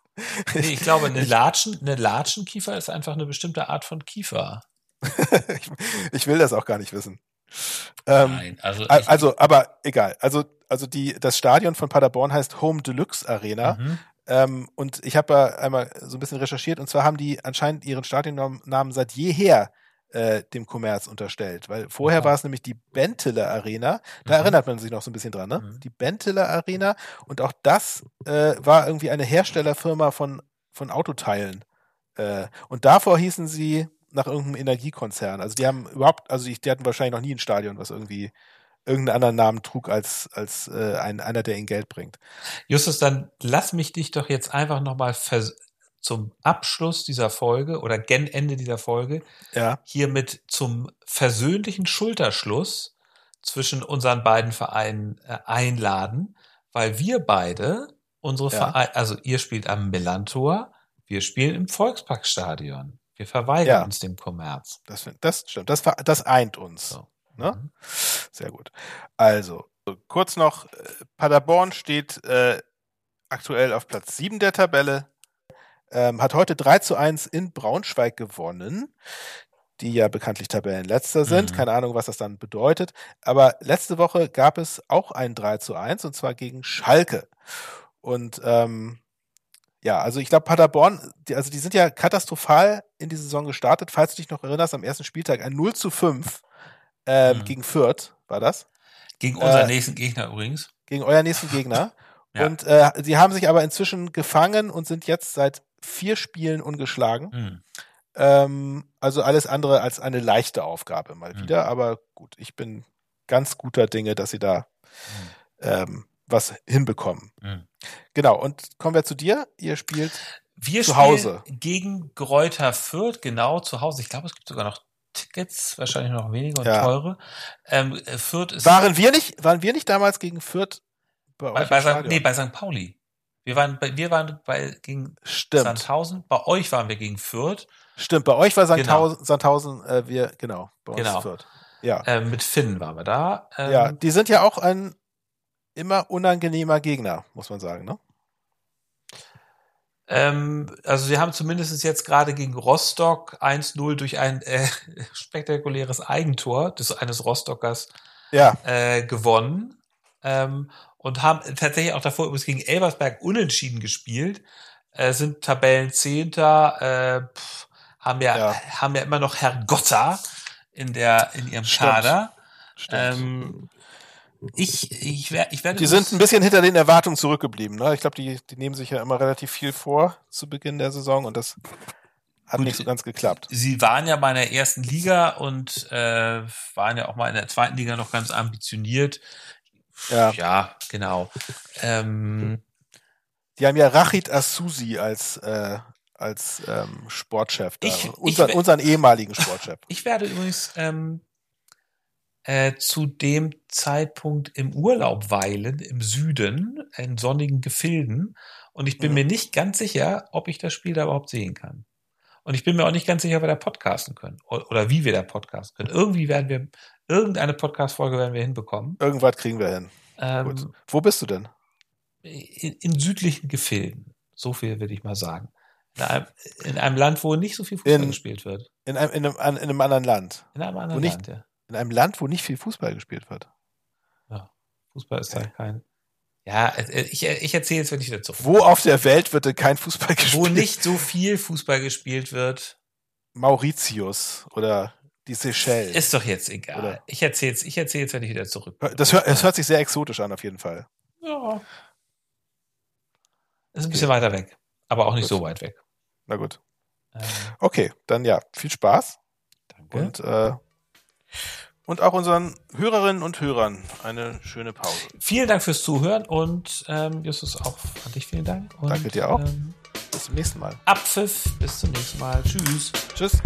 Nee, ich glaube, eine Latschen, eine Latschenkiefer ist einfach eine bestimmte Art von Kiefer. (laughs) ich, ich will das auch gar nicht wissen. Ähm, Nein, also Also, aber egal. Also, also die, das Stadion von Paderborn heißt Home Deluxe Arena. mhm. Ähm, und ich habe einmal so ein bisschen recherchiert. Und zwar haben die anscheinend ihren Stadionnamen seit jeher äh, dem Kommerz unterstellt. Weil vorher Aha. war es nämlich die Bentele Arena. Da Mhm. erinnert man sich noch so ein bisschen dran, ne? Mhm. Die Bentele Arena. Und auch das äh, war irgendwie eine Herstellerfirma von, von Autoteilen. Äh, und davor hießen sie nach irgendeinem Energiekonzern. Also die haben überhaupt, also die, die hatten wahrscheinlich noch nie ein Stadion, was irgendwie irgendeinen anderen Namen trug als, als äh, ein, einer, der ihnen Geld bringt. Justus, dann lass mich dich doch jetzt einfach nochmal zum Abschluss dieser Folge oder gen Ende dieser Folge Ja, hiermit zum versöhnlichen Schulterschluss zwischen unseren beiden Vereinen äh, einladen, weil wir beide unsere Ja. Vereine, also ihr spielt am Millantor, wir spielen im Volksparkstadion. Wir verweigern Ja. uns dem Kommerz. das, das stimmt. Das, das eint uns. So. Ne? Mhm. Sehr gut. Also, kurz noch, äh, Paderborn steht äh, aktuell auf Platz 7 der Tabelle, ähm, hat heute 3 zu 1 in Braunschweig gewonnen, die ja bekanntlich Tabellenletzter sind. Mhm. Keine Ahnung, was das dann bedeutet. Aber letzte Woche gab es auch ein 3 zu 1 und zwar gegen Schalke. Und ähm, ja, also ich glaube, Paderborn, die, also die sind ja katastrophal in die Saison gestartet. Falls du dich noch erinnerst, am ersten Spieltag ein 0 zu 5 ähm, Mhm. gegen Fürth, war das. Gegen unseren Äh, nächsten Gegner übrigens. Gegen euren nächsten Gegner. (laughs) Ja. Und äh, sie haben sich aber inzwischen gefangen und sind jetzt seit vier Spielen ungeschlagen. Hm. Ähm, also alles andere als eine leichte Aufgabe mal Mhm. wieder. Aber gut, ich bin ganz guter Dinge, dass sie da ähm, was hinbekommen. Hm. Genau, und kommen wir zu dir. Ihr spielt Wir Zu spielen Hause. gegen Greuther Fürth, genau zu Hause. Ich glaube, es gibt sogar noch Tickets, wahrscheinlich noch weniger und Ja. teure. Ähm, äh, Fürth ist Waren wir nicht, waren wir nicht damals gegen Fürth bei euch bei, bei, nee, bei St. Pauli. Wir waren bei, wir waren bei, gegen Stimmt, Sandhausen. Bei euch waren wir gegen Fürth stimmt. Bei euch war Genau. Sandhausen, Sandhausen äh, wir, genau, bei uns Genau. Fürth. Ja. äh, mit Finn waren wir da. Ähm, ja, die sind ja auch ein immer unangenehmer Gegner, muss man sagen, ne? ähm, also wir haben zumindest jetzt gerade gegen Rostock 1-0 durch ein äh, (laughs) spektakuläres Eigentor des eines Rostockers Ja, äh, gewonnen ähm, und haben tatsächlich auch davor übrigens gegen Elversberg unentschieden gespielt, äh, sind Tabellenzehnter, äh, pff, haben ja, Ja. haben ja immer noch Herr Gotta in der in ihrem Stimmt. Kader. stimmt. Ähm, ich ich, wer, ich werde die sind ein bisschen hinter den Erwartungen zurückgeblieben, ne? Ich glaube, die, die nehmen sich ja immer relativ viel vor zu Beginn der Saison und das hat Gut, nicht so ganz geklappt. Sie waren ja mal in der ersten Liga und äh, waren ja auch mal in der zweiten Liga noch ganz ambitioniert. Ja. ja genau. Ähm, Die haben ja Rachid Asusi als, äh, als ähm, Sportchef da. Ich- ich unseren, we- unseren ehemaligen Sportchef. (laughs) Ich werde übrigens ähm, äh, zu dem Zeitpunkt im Urlaub weilen, im Süden, in sonnigen Gefilden. Und ich bin Mhm. mir nicht ganz sicher, ob ich das Spiel da überhaupt sehen kann. Und ich bin mir auch nicht ganz sicher, ob wir da podcasten können. Oder wie wir da podcasten können. Irgendwie werden wir, irgendeine Podcast-Folge werden wir hinbekommen. Irgendwas kriegen wir hin. Ähm. Wo bist du denn? in, in südlichen Gefilden. So viel würde ich mal sagen. In einem, in einem Land, wo nicht so viel Fußball In- gespielt wird. In einem, in einem, in einem anderen Land. In einem anderen nicht- Land, ja. In einem Land, wo nicht viel Fußball gespielt wird. Fußball ist da kein. Ja, ich, ich erzähle jetzt, wenn ich zurück. Wo auf der Welt wird denn kein Fußball gespielt? Wo nicht so viel Fußball gespielt wird, Mauritius oder die Seychellen. ist doch jetzt egal. Oder- Ich erzähle jetzt, ich erzähle jetzt, wenn ich wieder zurück bin. das, hört, das hört sich sehr exotisch an, auf jeden Fall. Ja. Ist ein bisschen weiter weg. Aber auch nicht Gut. so weit weg. Na gut. Ähm, Okay, dann ja, viel Spaß. danke. Und, äh, und auch unseren Hörerinnen und Hörern eine schöne Pause. Vielen Dank fürs Zuhören und ähm, Justus auch an dich vielen Dank. Und, Danke dir auch. Ähm, Bis zum nächsten Mal. Abpfiff, bis zum nächsten Mal. Tschüss. Tschüss.